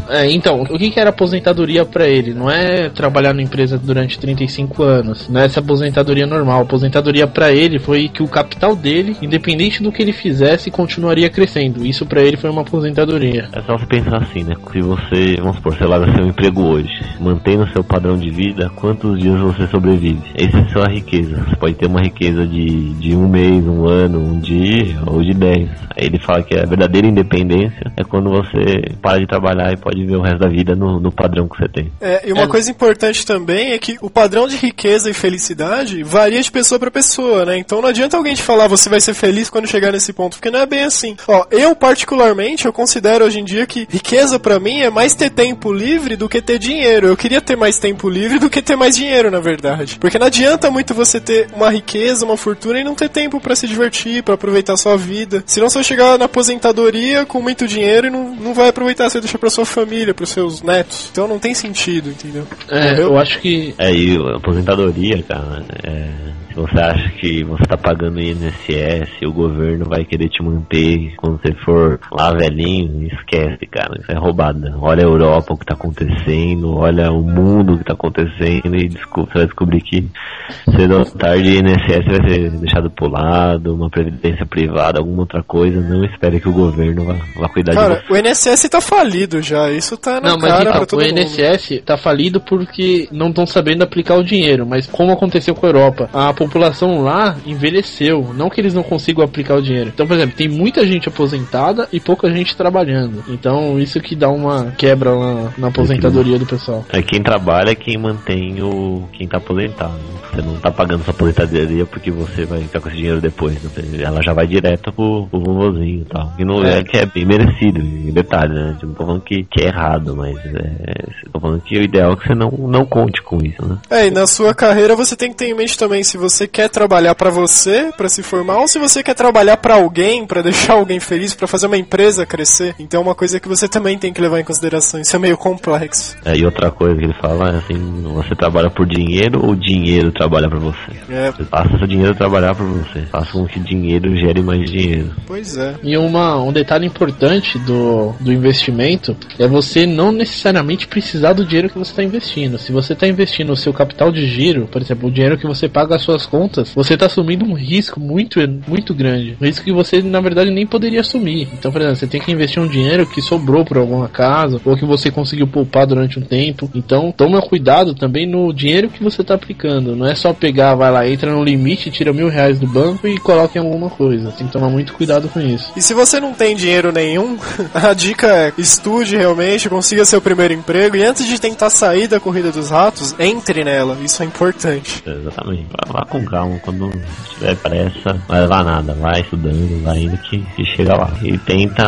É, então, o que, que era aposentadoria para ele? Não é trabalhar na empresa durante 35 anos, não é essa aposentadoria normal. A aposentadoria para ele foi que o capital dele, independente do que ele fizesse, continuaria crescendo. Isso para ele foi uma aposentadoria. É só você pensar assim, né? Se você, vamos supor, você larga seu emprego hoje, mantendo seu padrão de vida, quantos dias você sobrevive? Essa é a sua riqueza. Você pode ter uma riqueza de, de um mês, um ano, um dia ou de dez. Aí ele fala que a verdadeira independência é quando você para de trabalhar e pode viver o resto da vida no, no padrão que você tem. É, e uma é. coisa importante também é que o padrão de riqueza e felicidade varia de pessoa para pessoa, né? Então não adianta alguém te falar você vai ser feliz quando chegar nesse ponto, porque não é bem assim. Ó, eu particularmente, eu considero hoje em dia que riqueza para mim é mais ter tempo livre do que ter dinheiro. Eu queria ter mais tempo livre do que ter mais dinheiro, na verdade. Porque não adianta muito você ter uma riqueza, uma fortuna e não ter tempo para se divertir, para aproveitar a sua vida. Senão você vai chegar na aposentadoria com muito dinheiro e não, não vai aproveitar, você deixa pra sua família, pros seus netos. Então não tem sentido, entendeu? É, eu, eu acho que. É, e aposentadoria, cara, é se você acha que você tá pagando INSS, o governo vai querer te manter quando você for lá velhinho, esquece, cara. Isso é roubada. Olha a Europa, o que tá acontecendo, olha o mundo que tá acontecendo e você vai descobrir que cedo ou tarde o INSS vai ser deixado pro lado, uma previdência privada, alguma outra coisa. Não espere que o governo vá, vá cuidar cara, de você. o INSS tá falido já, isso tá na não, cara mas, então, pra todo o INSS mundo. tá falido porque não estão sabendo aplicar o dinheiro, mas como aconteceu com a Europa, a população lá envelheceu. Não que eles não consigam aplicar o dinheiro. Então, por exemplo, tem muita gente aposentada e pouca gente trabalhando. Então, isso que dá uma quebra na, na aposentadoria do pessoal. É quem trabalha é quem mantém o. quem tá aposentado. Você não tá pagando sua aposentadoria porque você vai ficar com esse dinheiro depois. Ela já vai direto pro, pro vovozinho e tal. E não é. é que é bem merecido. Em detalhe, né? Eu não tô falando que, que é errado, mas é, tô falando que o ideal é que você não, não conte com isso, né? É, e na sua carreira você tem que ter em mente também se você quer trabalhar para você, para se formar, ou se você quer trabalhar para alguém, para deixar alguém feliz, para fazer uma empresa crescer. Então é uma coisa que você também tem que levar em consideração. Isso é meio complexo. É, e outra coisa que ele fala é assim, você trabalha por dinheiro ou dinheiro trabalha para você? É. Você faça seu dinheiro trabalhar para você. Faça com que dinheiro gere mais dinheiro. Pois é. E uma, um detalhe importante do, do investimento investimento é você não necessariamente precisar do dinheiro que você está investindo. Se você está investindo o seu capital de giro, por exemplo, o dinheiro que você paga as suas contas, você está assumindo um risco muito, muito grande. Um risco que você, na verdade, nem poderia assumir. Então, por exemplo, você tem que investir um dinheiro que sobrou por algum acaso, ou que você conseguiu poupar durante um tempo. Então, toma cuidado também no dinheiro que você está aplicando. Não é só pegar, vai lá, entra no limite, tira mil reais do banco e coloca em alguma coisa. Tem que tomar muito cuidado com isso. E se você não tem dinheiro nenhum, a dica é estude realmente, consiga seu primeiro emprego e antes de tentar sair da corrida dos ratos, entre nela. Isso é importante. Exatamente. Vá, vá com calma, quando tiver pressa, não vai levar nada. Vai estudando, vai indo que, que chega lá. E tenta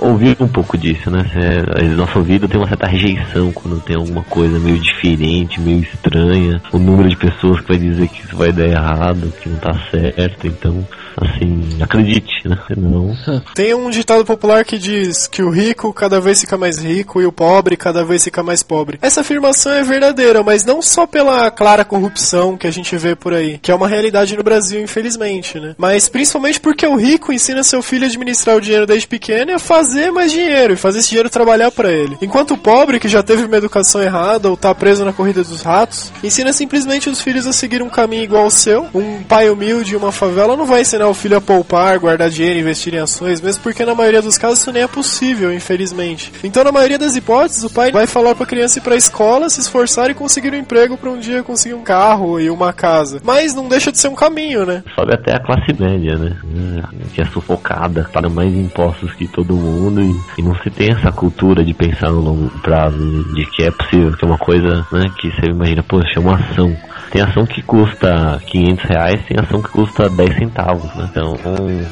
ouvir um pouco disso, né? É, nosso ouvido tem uma certa rejeição quando tem alguma coisa meio diferente, meio estranha. O número de pessoas que vai dizer que isso vai dar errado, que não tá certo. Então, assim, acredite, né? Não. Tem um ditado popular que diz que o rico cada vez fica mais rico e o pobre cada vez fica mais pobre. Essa afirmação é verdadeira, mas não só pela clara corrupção que a gente vê por aí, que é uma realidade no Brasil, infelizmente, né? Mas principalmente porque o rico ensina seu filho a administrar o dinheiro desde pequeno e a fazer mais dinheiro e fazer esse dinheiro trabalhar para ele. Enquanto o pobre, que já teve uma educação errada ou tá preso na corrida dos ratos, ensina simplesmente os filhos a seguir um caminho igual ao seu. Um pai humilde em uma favela não vai ensinar o filho a poupar, guardar dinheiro, investir em ações, mesmo porque na maioria dos casos isso nem é possível, infelizmente. Então, na maioria das hipóteses, o pai vai falar para a criança ir para a escola, se esforçar e conseguir um emprego para um dia conseguir um carro e uma casa. Mas não deixa de ser um caminho, né? Sobe até a classe média, né? Que é sufocada, paga mais impostos que todo mundo e, e, não se tem essa cultura de pensar no longo prazo, de que é possível, que é uma coisa, né? Que você imagina, poxa, é uma ação. Tem ação que custa 500 reais, tem ação que custa 10 centavos, né? Então,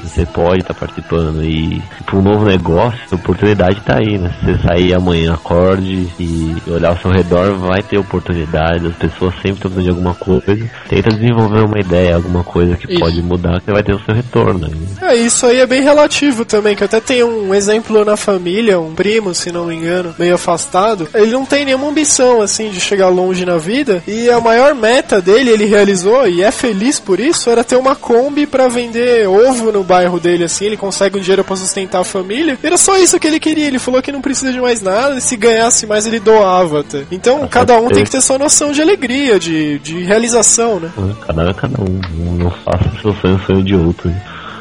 você pode estar tá participando e para um novo negócio, a oportunidade está aí, né? Se você sair amanhã, acorde e olhar ao seu redor, vai ter oportunidade. As pessoas sempre estão precisando de alguma coisa. Tenta desenvolver uma ideia, alguma coisa que isso. pode mudar, que vai ter o seu retorno. Né? É, isso aí é bem relativo também, que eu até tenho um exemplo na família, um primo, se não me engano, meio afastado. Ele não tem nenhuma ambição, assim, de chegar longe na vida e a maior meta meta dele, ele realizou e é feliz por isso, era ter uma Kombi para vender ovo no bairro dele, assim, ele consegue um dinheiro para sustentar a família. Era só isso que ele queria, ele falou que não precisa de mais nada, e se ganhasse mais ele doava até. Então, cada um tem que ter sua noção de alegria, de, de realização, né? Cada um é cada um, não faça seu sonho sonho de outro.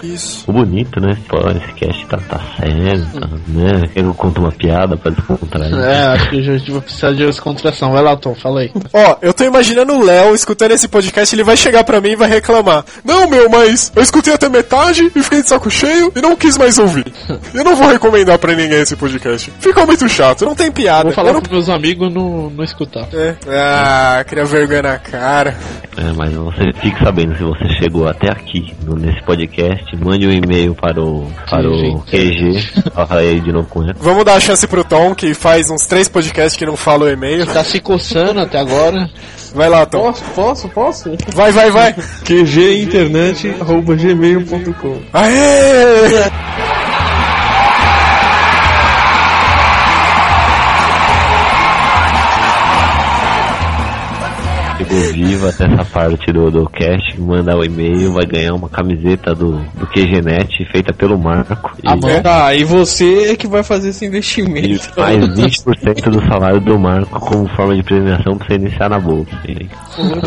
Isso. O bonito, né? Pô, esse cast tá, tá sério, tá, né? Eu conto uma piada pra descontrair. É, acho que a gente vai precisar de descontração. Vai lá, Tom, fala aí. Ó, eu tô imaginando o Léo escutando esse podcast, ele vai chegar pra mim e vai reclamar. Não, meu, mas eu escutei até metade e fiquei de saco cheio e não quis mais ouvir. Eu não vou recomendar pra ninguém esse podcast. Ficou muito chato, não tem piada. Vou falar não... pros meus amigos não, não escutar. É. Ah, cria vergonha na cara. É, mas você fique sabendo se você chegou até aqui nesse podcast mande um e-mail para o, para o QG. Aí de novo com ele. Vamos dar a chance pro Tom, que faz uns três podcasts que não fala o e-mail. Tá se coçando até agora. Vai lá, Tom. Posso, posso, posso? Vai, vai, vai. QGinternet.gmail.com Aê! Chegou vivo até essa parte do, do cast, manda o e-mail, vai ganhar uma camiseta do, do QGNet feita pelo Marco. Ah, e, tá, e você é que vai fazer esse investimento. E mais 20% do salário do Marco como forma de premiação pra você iniciar na bolsa.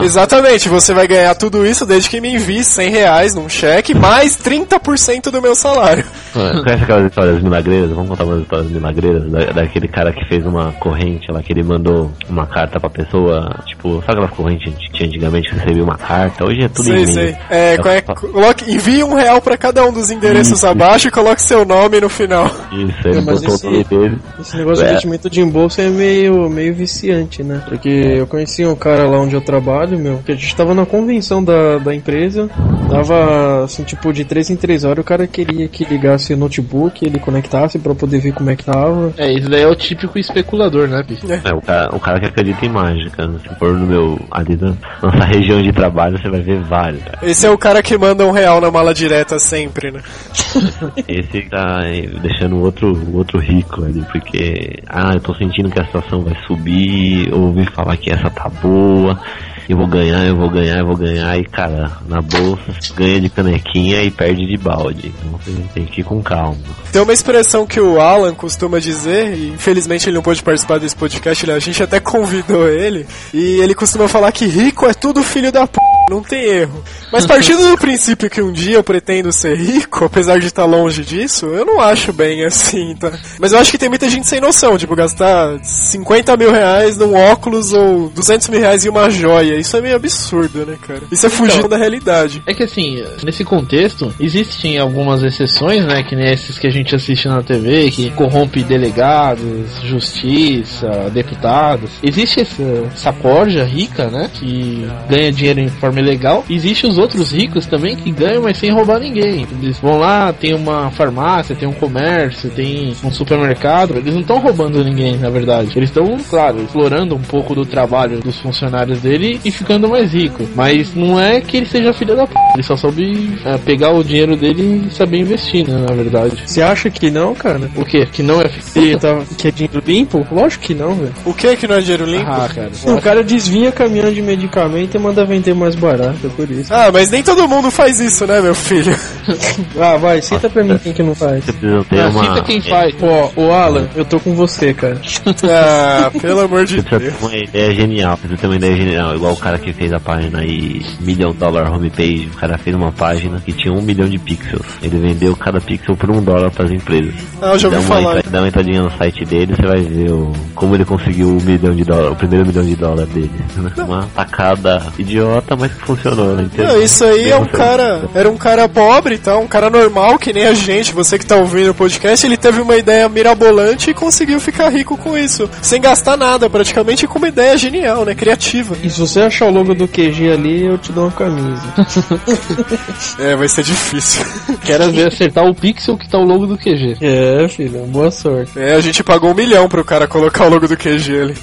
Exatamente, você vai ganhar tudo isso desde que me envie 100 reais num cheque, mais 30% do meu salário. Conhece aquelas histórias milagreiras? Vamos contar umas histórias milagreiras da, daquele cara que fez uma corrente lá, que ele mandou uma carta pra pessoa, tipo, sabe aquelas correntes que tinha antigamente recebia uma carta? Hoje é tudo sei, em sei. É, é, coloque, envie um real pra cada um dos endereços isso, abaixo e coloque seu nome no final. Isso, ele botou esse, o nome dele. Esse negócio é. de investimento de embolso é meio, meio viciante, né? Porque eu conheci um cara lá onde eu trabalho, meu, que a gente tava na convenção da, da empresa, dava assim, tipo, de 3 em 3 horas, o cara queria que ligasse o notebook, ele conectasse pra poder ver como é que tava. É, isso daí é o típico especulador, né, bicho? É, o, cara, o cara que acredita em mágica, né? se for no meu ali na nossa região de trabalho você vai ver vários. Esse é o cara que manda um real na mala direta sempre, né? Esse tá deixando o outro, outro rico ali, porque, ah, eu tô sentindo que a situação vai subir, ouvi falar que essa tá boa, eu vou ganhar, eu vou ganhar, eu vou ganhar, e cara, na bolsa, ganha de canequinha e perde de balde. Então tem que ir com calma. Tem uma expressão que o Alan costuma dizer, e infelizmente ele não pôde participar desse podcast, ele- a gente até convidou ele, e ele costuma falar que rico é tudo filho da p. Não tem erro. Mas partindo do princípio que um dia eu pretendo ser rico, apesar de estar longe disso, eu não acho bem assim, tá? Mas eu acho que tem muita gente sem noção, tipo, gastar 50 mil reais num óculos ou 200 mil reais em uma joia. Isso é meio absurdo, né, cara? Isso é fugir da realidade. É que assim, nesse contexto, existem algumas exceções, né? Que nem esses que a gente assiste na TV, que corrompe delegados, justiça, deputados. Existe essa, essa corja rica, né? Que ganha dinheiro em forma ilegal. Existe os outros ricos também que ganham, mas sem roubar ninguém. Eles vão lá, tem uma farmácia, tem um comércio, tem um supermercado. Eles não estão roubando ninguém, na verdade. Eles estão, claro, explorando um pouco do trabalho dos funcionários dele e ficando mais rico. Mas não é que ele seja filho da p. Ele só soube é, pegar o dinheiro dele e saber investir, né? Na verdade. Você acha que não, cara? O quê? Que não é Que, tá, que é dinheiro limpo? Lógico que não, velho. O que que não é dinheiro limpo? Ah, cara. O cara desvia caminhão de medicamento e manda vender mais barato, é por isso. Ah, mas nem todo mundo faz isso, né, meu filho? Ah, vai, cita pra mim quem que não faz. Você Ah, uma. cita quem faz. Ó, o Alan, eu tô com você, cara. Ah, pelo amor de Você precisa Deus. ter uma ideia genial, você precisa ter uma ideia genial, igual o cara que fez a página aí, Million Dollar Homepage, o cara fez uma página que tinha um milhão de pixels. Ele vendeu cada pixel por um dólar para as empresas. Ah, eu já Dá ouvi uma, falar. entra- dá uma entradinha no site dele, você vai ver o, como ele conseguiu o milhão de dólar, o primeiro milhão de dólar dele. Uma tacada idiota, mas funcionou, né? Entendeu? Não, isso aí Bem é um funcionou. cara. Era um cara pobre, tá? Um cara normal, que nem a gente. Você que tá ouvindo o podcast, ele teve uma ideia mirabolante e conseguiu ficar rico com isso. Sem gastar nada, praticamente com uma ideia genial, né? Criativa. E se você achar o logo do QG ali, eu te dou uma camisa. É, vai ser difícil. Quero ver acertar o pixel que tá o logo do QG. É, filho, boa sorte. É, a gente pagou um milhão pro cara colocar o logo do QG ali.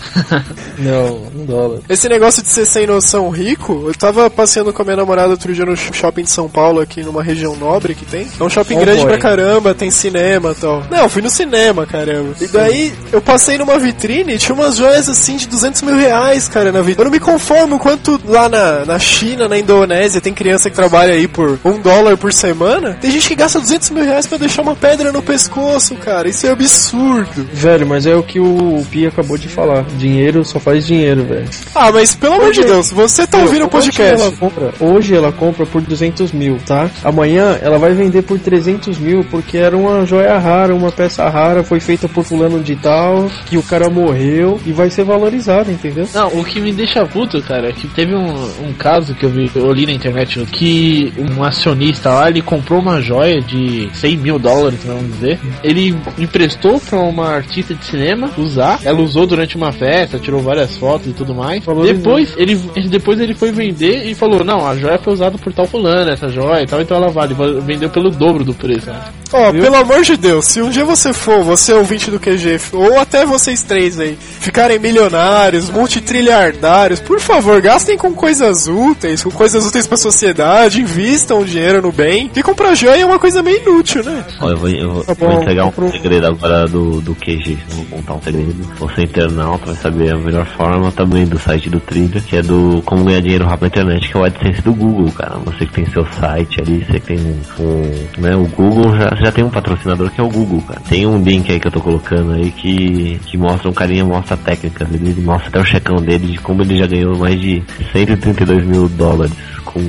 Não, um dólar. Esse negócio de ser sem noção rico, eu tava passeando com a minha namorada outro dia no shopping de São Paulo, aqui numa região nobre que tem. É um shopping Oh, grande boy. pra caramba, tem cinema e tal. Não, fui no cinema, caramba. E daí eu passei numa vitrine e tinha umas joias assim de 200 mil reais, cara, na vitrine. Eu não me conformo quanto lá na, na China, na Indonésia, tem criança que trabalha aí por um dólar por semana. Tem gente que gasta 200 mil reais pra deixar uma pedra no pescoço, cara. Isso é absurdo. Velho, mas é o que o Pia acabou de falar. Dinheiro só faz dinheiro, velho. Ah, mas pelo amor de Deus, você tá ouvindo o podcast. Ela compra, hoje ela compra por 200 mil, tá? Amanhã ela vai vender por 300 mil porque era uma joia rara, uma peça rara, foi feita por fulano de tal, que o cara morreu e vai ser valorizada, entendeu? Não, o que me deixa puto, cara, é que teve um, um caso que eu vi, eu li na internet, que um acionista lá, ele comprou uma joia de 100 mil dólares, vamos dizer. Ele emprestou pra uma artista de cinema usar. Ela usou durante uma festa, tirou várias fotos e tudo mais. Valorizou. Depois ele, depois ele foi vender e falou: Não, a joia foi usada por tal fulano, essa joia e tal, então ela vale. Vendeu pelo dobro do preço. né? Ó, pelo amor de Deus, se um dia você for, você é ouvinte do QG, ou até vocês três aí, ficarem milionários, multitrilhardários, por favor, gastem com coisas úteis, com coisas úteis pra sociedade, invistam o dinheiro no bem. E comprar joia é uma coisa meio inútil, né? Ó, eu vou, eu vou- Tá vou bom, entregar um compro- segredo agora do, do QG. Vou contar um segredo. Você internauta vai saber a melhor forma também do site do Trilha, que é do como ganhar dinheiro rápido na internet, que é o AdSense do Google, cara. Você que tem seu site ali, você que tem um, um né, o Google já, já tem um patrocinador que é o Google, cara. Tem um link aí que eu tô colocando aí que, que mostra um carinha, mostra a técnica dele, ele mostra até o checão dele de como ele já ganhou mais de 132 mil dólares com,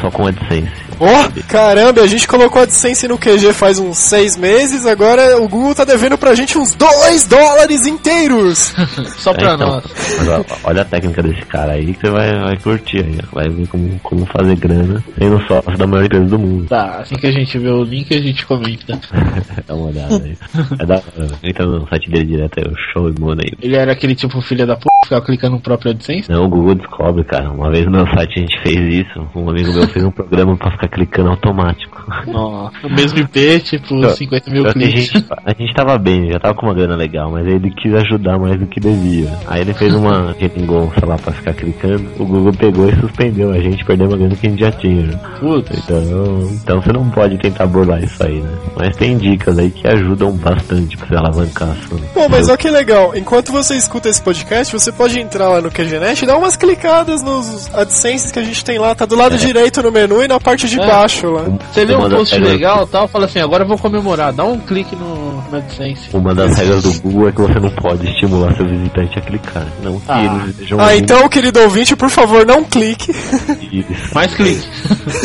só com AdSense. Ó, caramba, a gente colocou AdSense no QG faz uns seis meses, agora o Google tá devendo pra gente uns 2 dólares inteiros. Só pra É, então, nós. ó, olha a técnica desse cara aí que você vai, vai curtir aí, ó. Vai ver como, como fazer grana sendo sócio da maior empresa do mundo. Tá, assim que a gente vê o link, a gente comenta. Dá uma olhada aí. É da hora. Entra no site dele direto aí, o show e aí. Ele era aquele tipo filho da p. ficar clicando no próprio AdSense? Não, o Google descobre, cara. Uma vez no meu site a gente fez isso. Um amigo meu fez um programa pra ficar clicando automático. Nossa, o mesmo IP, tipo, 50 mil que a cliques. gente, a gente tava bem, já tava com uma grana legal, mas ele quis ajudar mais do que devia. Aí ele fez uma geringonça lá pra ficar clicando. O Google pegou e suspendeu a gente, perdeu uma grana que a gente já tinha. né? Putz. Então, então você não pode tentar burlar isso aí, né? Mas tem dicas aí que ajudam bastante pra você alavancar. a sua- Pô, mas olha que legal. Enquanto você escuta esse podcast, você pode entrar lá no QGNet e dar umas clicadas nos AdSense que a gente tem lá. Tá do lado direito no menu e na parte de É. baixo lá. Você lê Uma um post legal e tal, fala assim, agora eu vou comemorar, dá um clique no, no AdSense. Uma das regras do Google é que você não pode estimular seu visitante a clicar. Não que Ah. eles estejam Ah, então, querido ouvinte, por favor, não clique. Mais clique.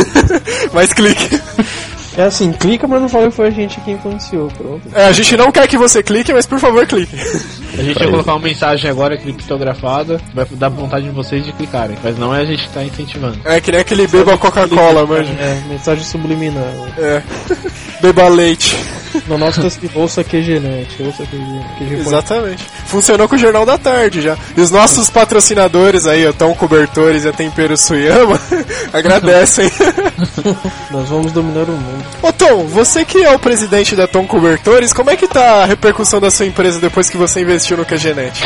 Mas clique. É assim, clica, mas não fala que foi a gente que influenciou, pronto. É, a gente não quer que você clique, mas por favor, clique. A gente vai colocar uma mensagem agora criptografada, vai dar vontade de vocês de clicarem, mas não é a gente que tá incentivando. É que nem aquele beba Coca-Cola, manja. É, mensagem subliminar. É. Beba leite. No nosso tá escrito, ouça QGNet, ouça Exatamente. Funcionou com o Jornal da Tarde já. E os nossos patrocinadores aí, o Tom Cobertores e a Tempero Suyama, agradecem. Nós vamos dominar o mundo. Ô Tom, você que é o presidente da Tom Cobertores, como é que tá a repercussão da sua empresa depois que você investiu no QGNet?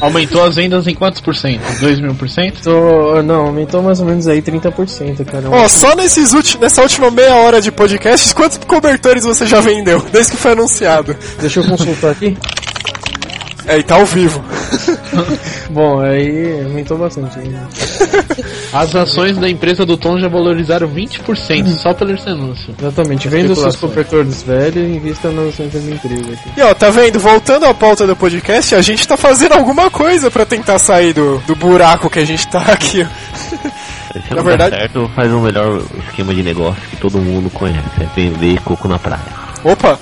Aumentou as vendas em quantos por cento? 2 mil por cento? Tô, não, aumentou mais ou menos aí 30%, cara. Ó, só nesses ulti- nessa última meia hora de podcast, quantos cobertores você já vendeu? Desde que foi anunciado. Deixa eu consultar aqui. É, e tá ao vivo. Bom, aí aumentou bastante. né? As ações da empresa do Tom já valorizaram 20% só pelo esse anúncio. Exatamente. Venda os seus cobertores velhos e invista nas ações das empresas aqui. E ó, tá vendo? Voltando à pauta do podcast, a gente tá fazendo alguma coisa pra tentar sair do, do buraco que a gente tá aqui. Se Na não verdade- certo, faz o melhor esquema de negócio que todo mundo conhece. É vender coco na praia. Opa!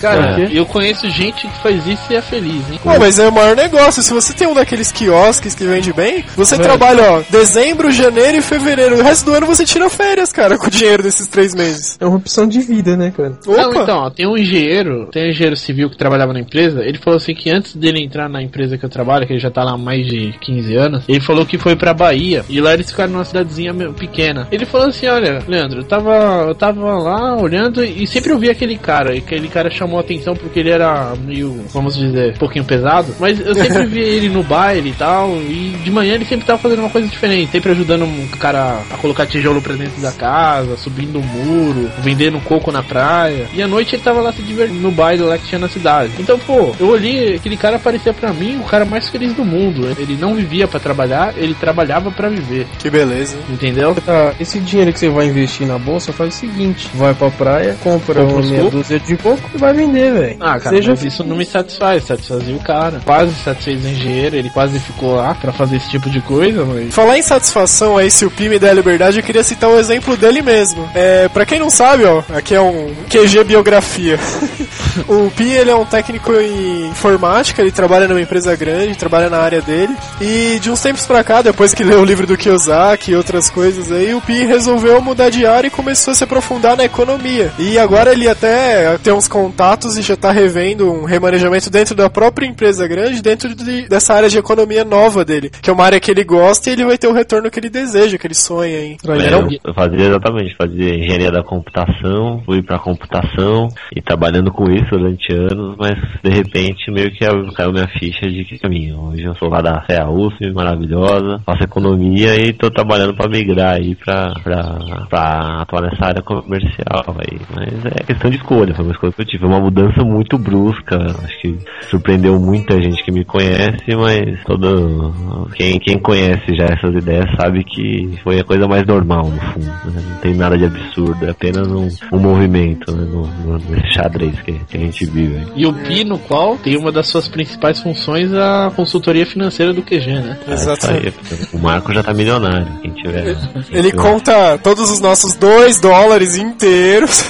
Cara, É. eu conheço gente que faz isso e é feliz, hein? Pô, mas é o maior negócio. Se você tem um daqueles quiosques que vende bem, você É. trabalha, ó, dezembro, janeiro e fevereiro. O resto do ano você tira férias, cara, com o dinheiro desses três meses. É uma opção de vida, né, cara? Não, Opa! então, ó, tem um engenheiro, tem um engenheiro civil que trabalhava na empresa, ele falou assim que antes dele entrar na empresa que eu trabalho, que ele já tá lá há mais de 15 anos, ele falou que foi pra Bahia, e lá eles ficaram numa cidadezinha meio pequena. Ele falou assim, olha, Leandro, eu tava, eu tava lá olhando e sempre eu vi aquele cara, e aquele cara chamou a atenção porque ele era meio, vamos dizer, um pouquinho pesado, mas eu sempre vi ele no baile e tal, e de manhã ele sempre tava fazendo uma coisa diferente, sempre ajudando um cara a colocar tijolo pra dentro da casa, subindo um muro, vendendo coco na praia, e à noite ele tava lá se divertindo no baile lá que tinha na cidade. Então, pô, eu olhei, aquele cara parecia pra mim o cara mais feliz do mundo. Ele não vivia pra trabalhar, ele trabalhava pra viver, Que beleza. entendeu? Tá, esse dinheiro que você vai investir na bolsa faz o seguinte: vai pra praia, compra Compra uma os meia dúzia de coco e vai vender, velho. Ah, cara, Seja mas isso não me satisfaz, satisfazia o cara. Quase satisfez o engenheiro, ele quase ficou lá pra fazer esse tipo de coisa, mas. Falar em satisfação aí, se o Pi me der a liberdade, eu queria citar o exemplo dele mesmo. É, pra quem não sabe, ó, aqui é um QG biografia. o Pi, ele é um técnico em informática, ele trabalha numa empresa grande, trabalha na área dele. E de uns tempos pra cá, depois que leu o livro do Kiyosaki e outras coisas aí, o Pi resolveu mudar de área e começou a se aprofundar na economia. E agora ele até tem uns contatos e já tá revendo um remanejamento dentro da própria empresa grande, dentro de- dessa área de economia nova dele, que é uma área que ele gosta e ele vai ter o retorno que ele deseja, que ele sonha aí. É, eu, eu fazia exatamente, fazia engenharia da computação, fui pra computação e trabalhando com isso durante anos, mas de repente meio que caiu minha ficha de que caminho. Hoje eu sou lá da CEA USP, maravilhosa, faço economia e tô trabalhando pra migrar aí pra, pra, pra atuar nessa área comercial aí. Mas é questão de escolha, foi uma escolha que eu tive, uma mudança muito brusca, acho que surpreendeu muita gente que me conhece, mas todo quem, quem conhece já essas ideias sabe que foi a coisa mais normal no fundo, né? não tem nada de absurdo, é apenas um, um movimento né? no, no, nesse xadrez que, que a gente vive. E o Pi, no qual tem uma das suas principais funções a consultoria financeira do QG, né? É isso aí, o Marco já tá milionário, quem tiver. Ele conta todos os nossos 2 dólares inteiros.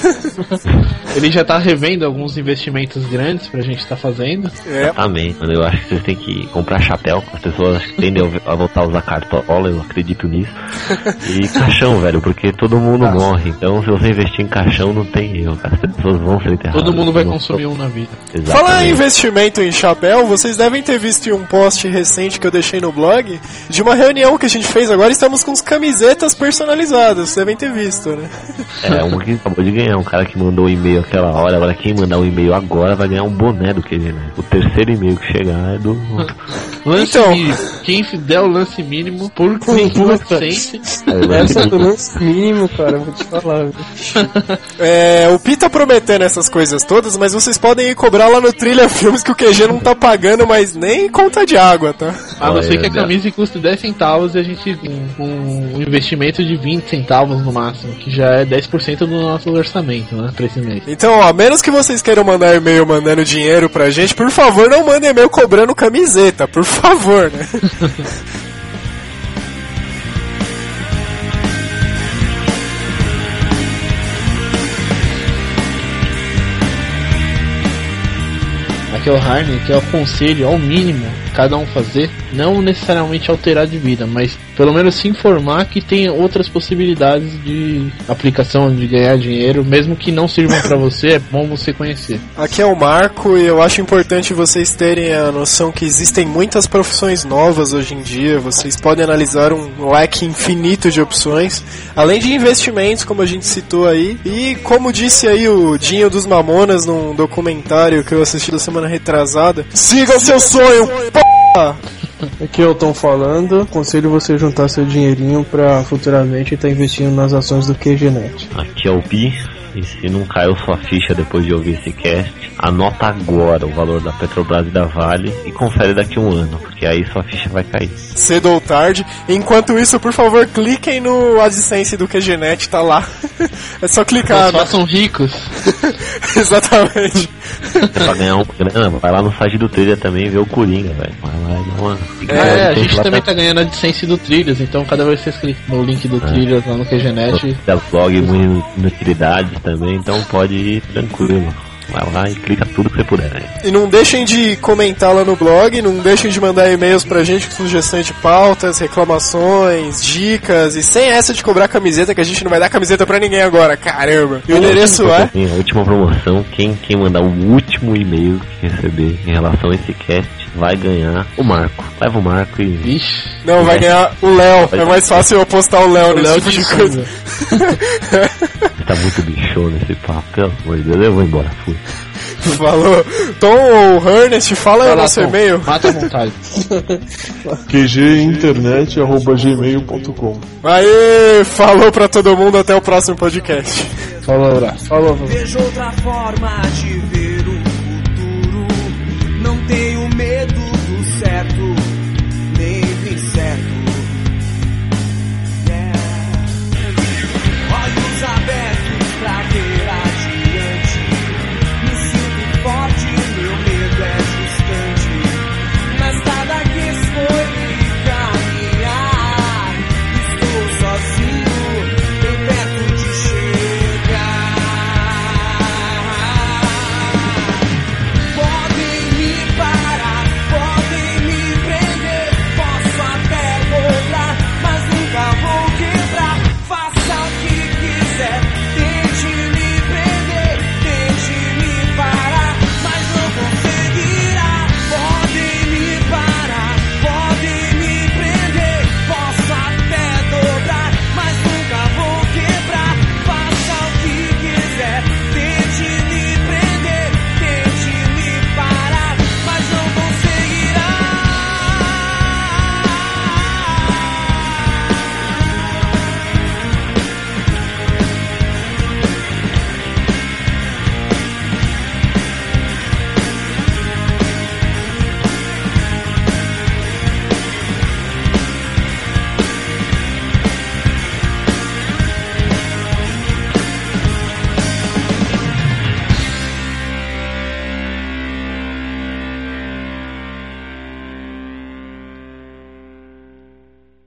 Ele já tá revendo alguns investimentos grandes pra gente estar tá fazendo. É. Exatamente, mano. Eu acho que vocês têm que comprar chapéu. As pessoas tendem a voltar a usar cartola, eu acredito nisso. E caixão, velho, porque todo mundo morre. Então, se você investir em caixão, não tem erro. As pessoas vão ser enterradas. Todo mundo vai Não- consumir um na vida. Exatamente. Falar em investimento em chapéu, vocês devem ter visto em um post recente que eu deixei no blog de uma reunião que a gente fez agora. Estamos com as camisetas personalizadas, vocês devem ter visto, né? É, um que acabou de ganhar, um cara que mandou o e-mail aquela hora, agora quem mandar o e-mail agora vai ganhar um boné do QG, né? O terceiro e-mail que chegar é do. Lance Então. mínimo. Quem der o lance mínimo por. 500 Essa do lance mínimo, cara, vou te falar. É, o Pi tá prometendo essas coisas todas, mas vocês podem ir cobrar lá no Trilha Filmes que o QG não tá pagando mais nem conta de água, tá? A não ser que a camisa custe 10 centavos e a gente um, um investimento de 20 centavos no máximo, que já é 10% do nosso orçamento, né, pra esse mês. Então, ó, a menos que vocês queiram mandar e-mail mandando dinheiro pra gente, por favor, não mandem e-mail cobrando camiseta, por favor, né? Aqui é o Harney, que é o conselho, ao mínimo, cada um fazer, não necessariamente alterar de vida, mas pelo menos se informar que tem outras possibilidades de aplicação de ganhar dinheiro, mesmo que não sirvam pra você, é bom você conhecer. Aqui é o Marco e eu acho importante vocês terem a noção que existem muitas profissões novas hoje em dia. Vocês podem analisar um leque infinito de opções, além de investimentos, como a gente citou aí. E como disse aí o Dinho dos Mamonas num documentário que eu assisti da semana retrasada, siga o seu sonho, p***! Aqui eu tô falando, aconselho você juntar seu dinheirinho pra futuramente estar investindo nas ações do QGNet. Aqui é o Pi. E se não caiu sua ficha depois de ouvir esse cast, anota agora o valor da Petrobras e da Vale e confere daqui a um ano, porque aí sua ficha vai cair. cedo ou tarde. Enquanto isso, por favor, cliquem no AdSense do QGNet, tá lá. É só clicar, né? façam ricos. Exatamente. Se pra ganhar um grana, vai lá no site do Trilha também e vê o Coringa, velho. Vai lá e dá uma. É, a gente também tá ganhando a licença do Trilhas, então cada vez que vocês clicam no link do Trilhas lá no QGNet, Da blog muito inutilidade também, então pode ir tranquilo. Vai lá e clica tudo que você puder. Né? E não deixem de comentar lá no blog, não deixem de mandar e-mails pra gente com sugestões de pautas, reclamações, dicas, e sem essa de cobrar camiseta, que a gente não vai dar camiseta pra ninguém agora, caramba. E o endereço é. Sim, a última promoção, quem, quem mandar o último e-mail que receber em relação a esse cast vai ganhar o Marco. Leva o Marco e. vixe, Não, vai ganhar o Léo. É mais fácil eu apostar o Léo nesse Léo tipo de coisa. Tá muito bichão nesse papo, pelo amor de Deus, eu vou embora, fui. Falou. Tom ou Ernest, fala aí o lá, nosso e-mail. Mata a vontade. qginternet.gmail.com Aê, falou pra todo mundo, até o próximo podcast. Falou, abraço. Falou, Vejo outra forma de ver.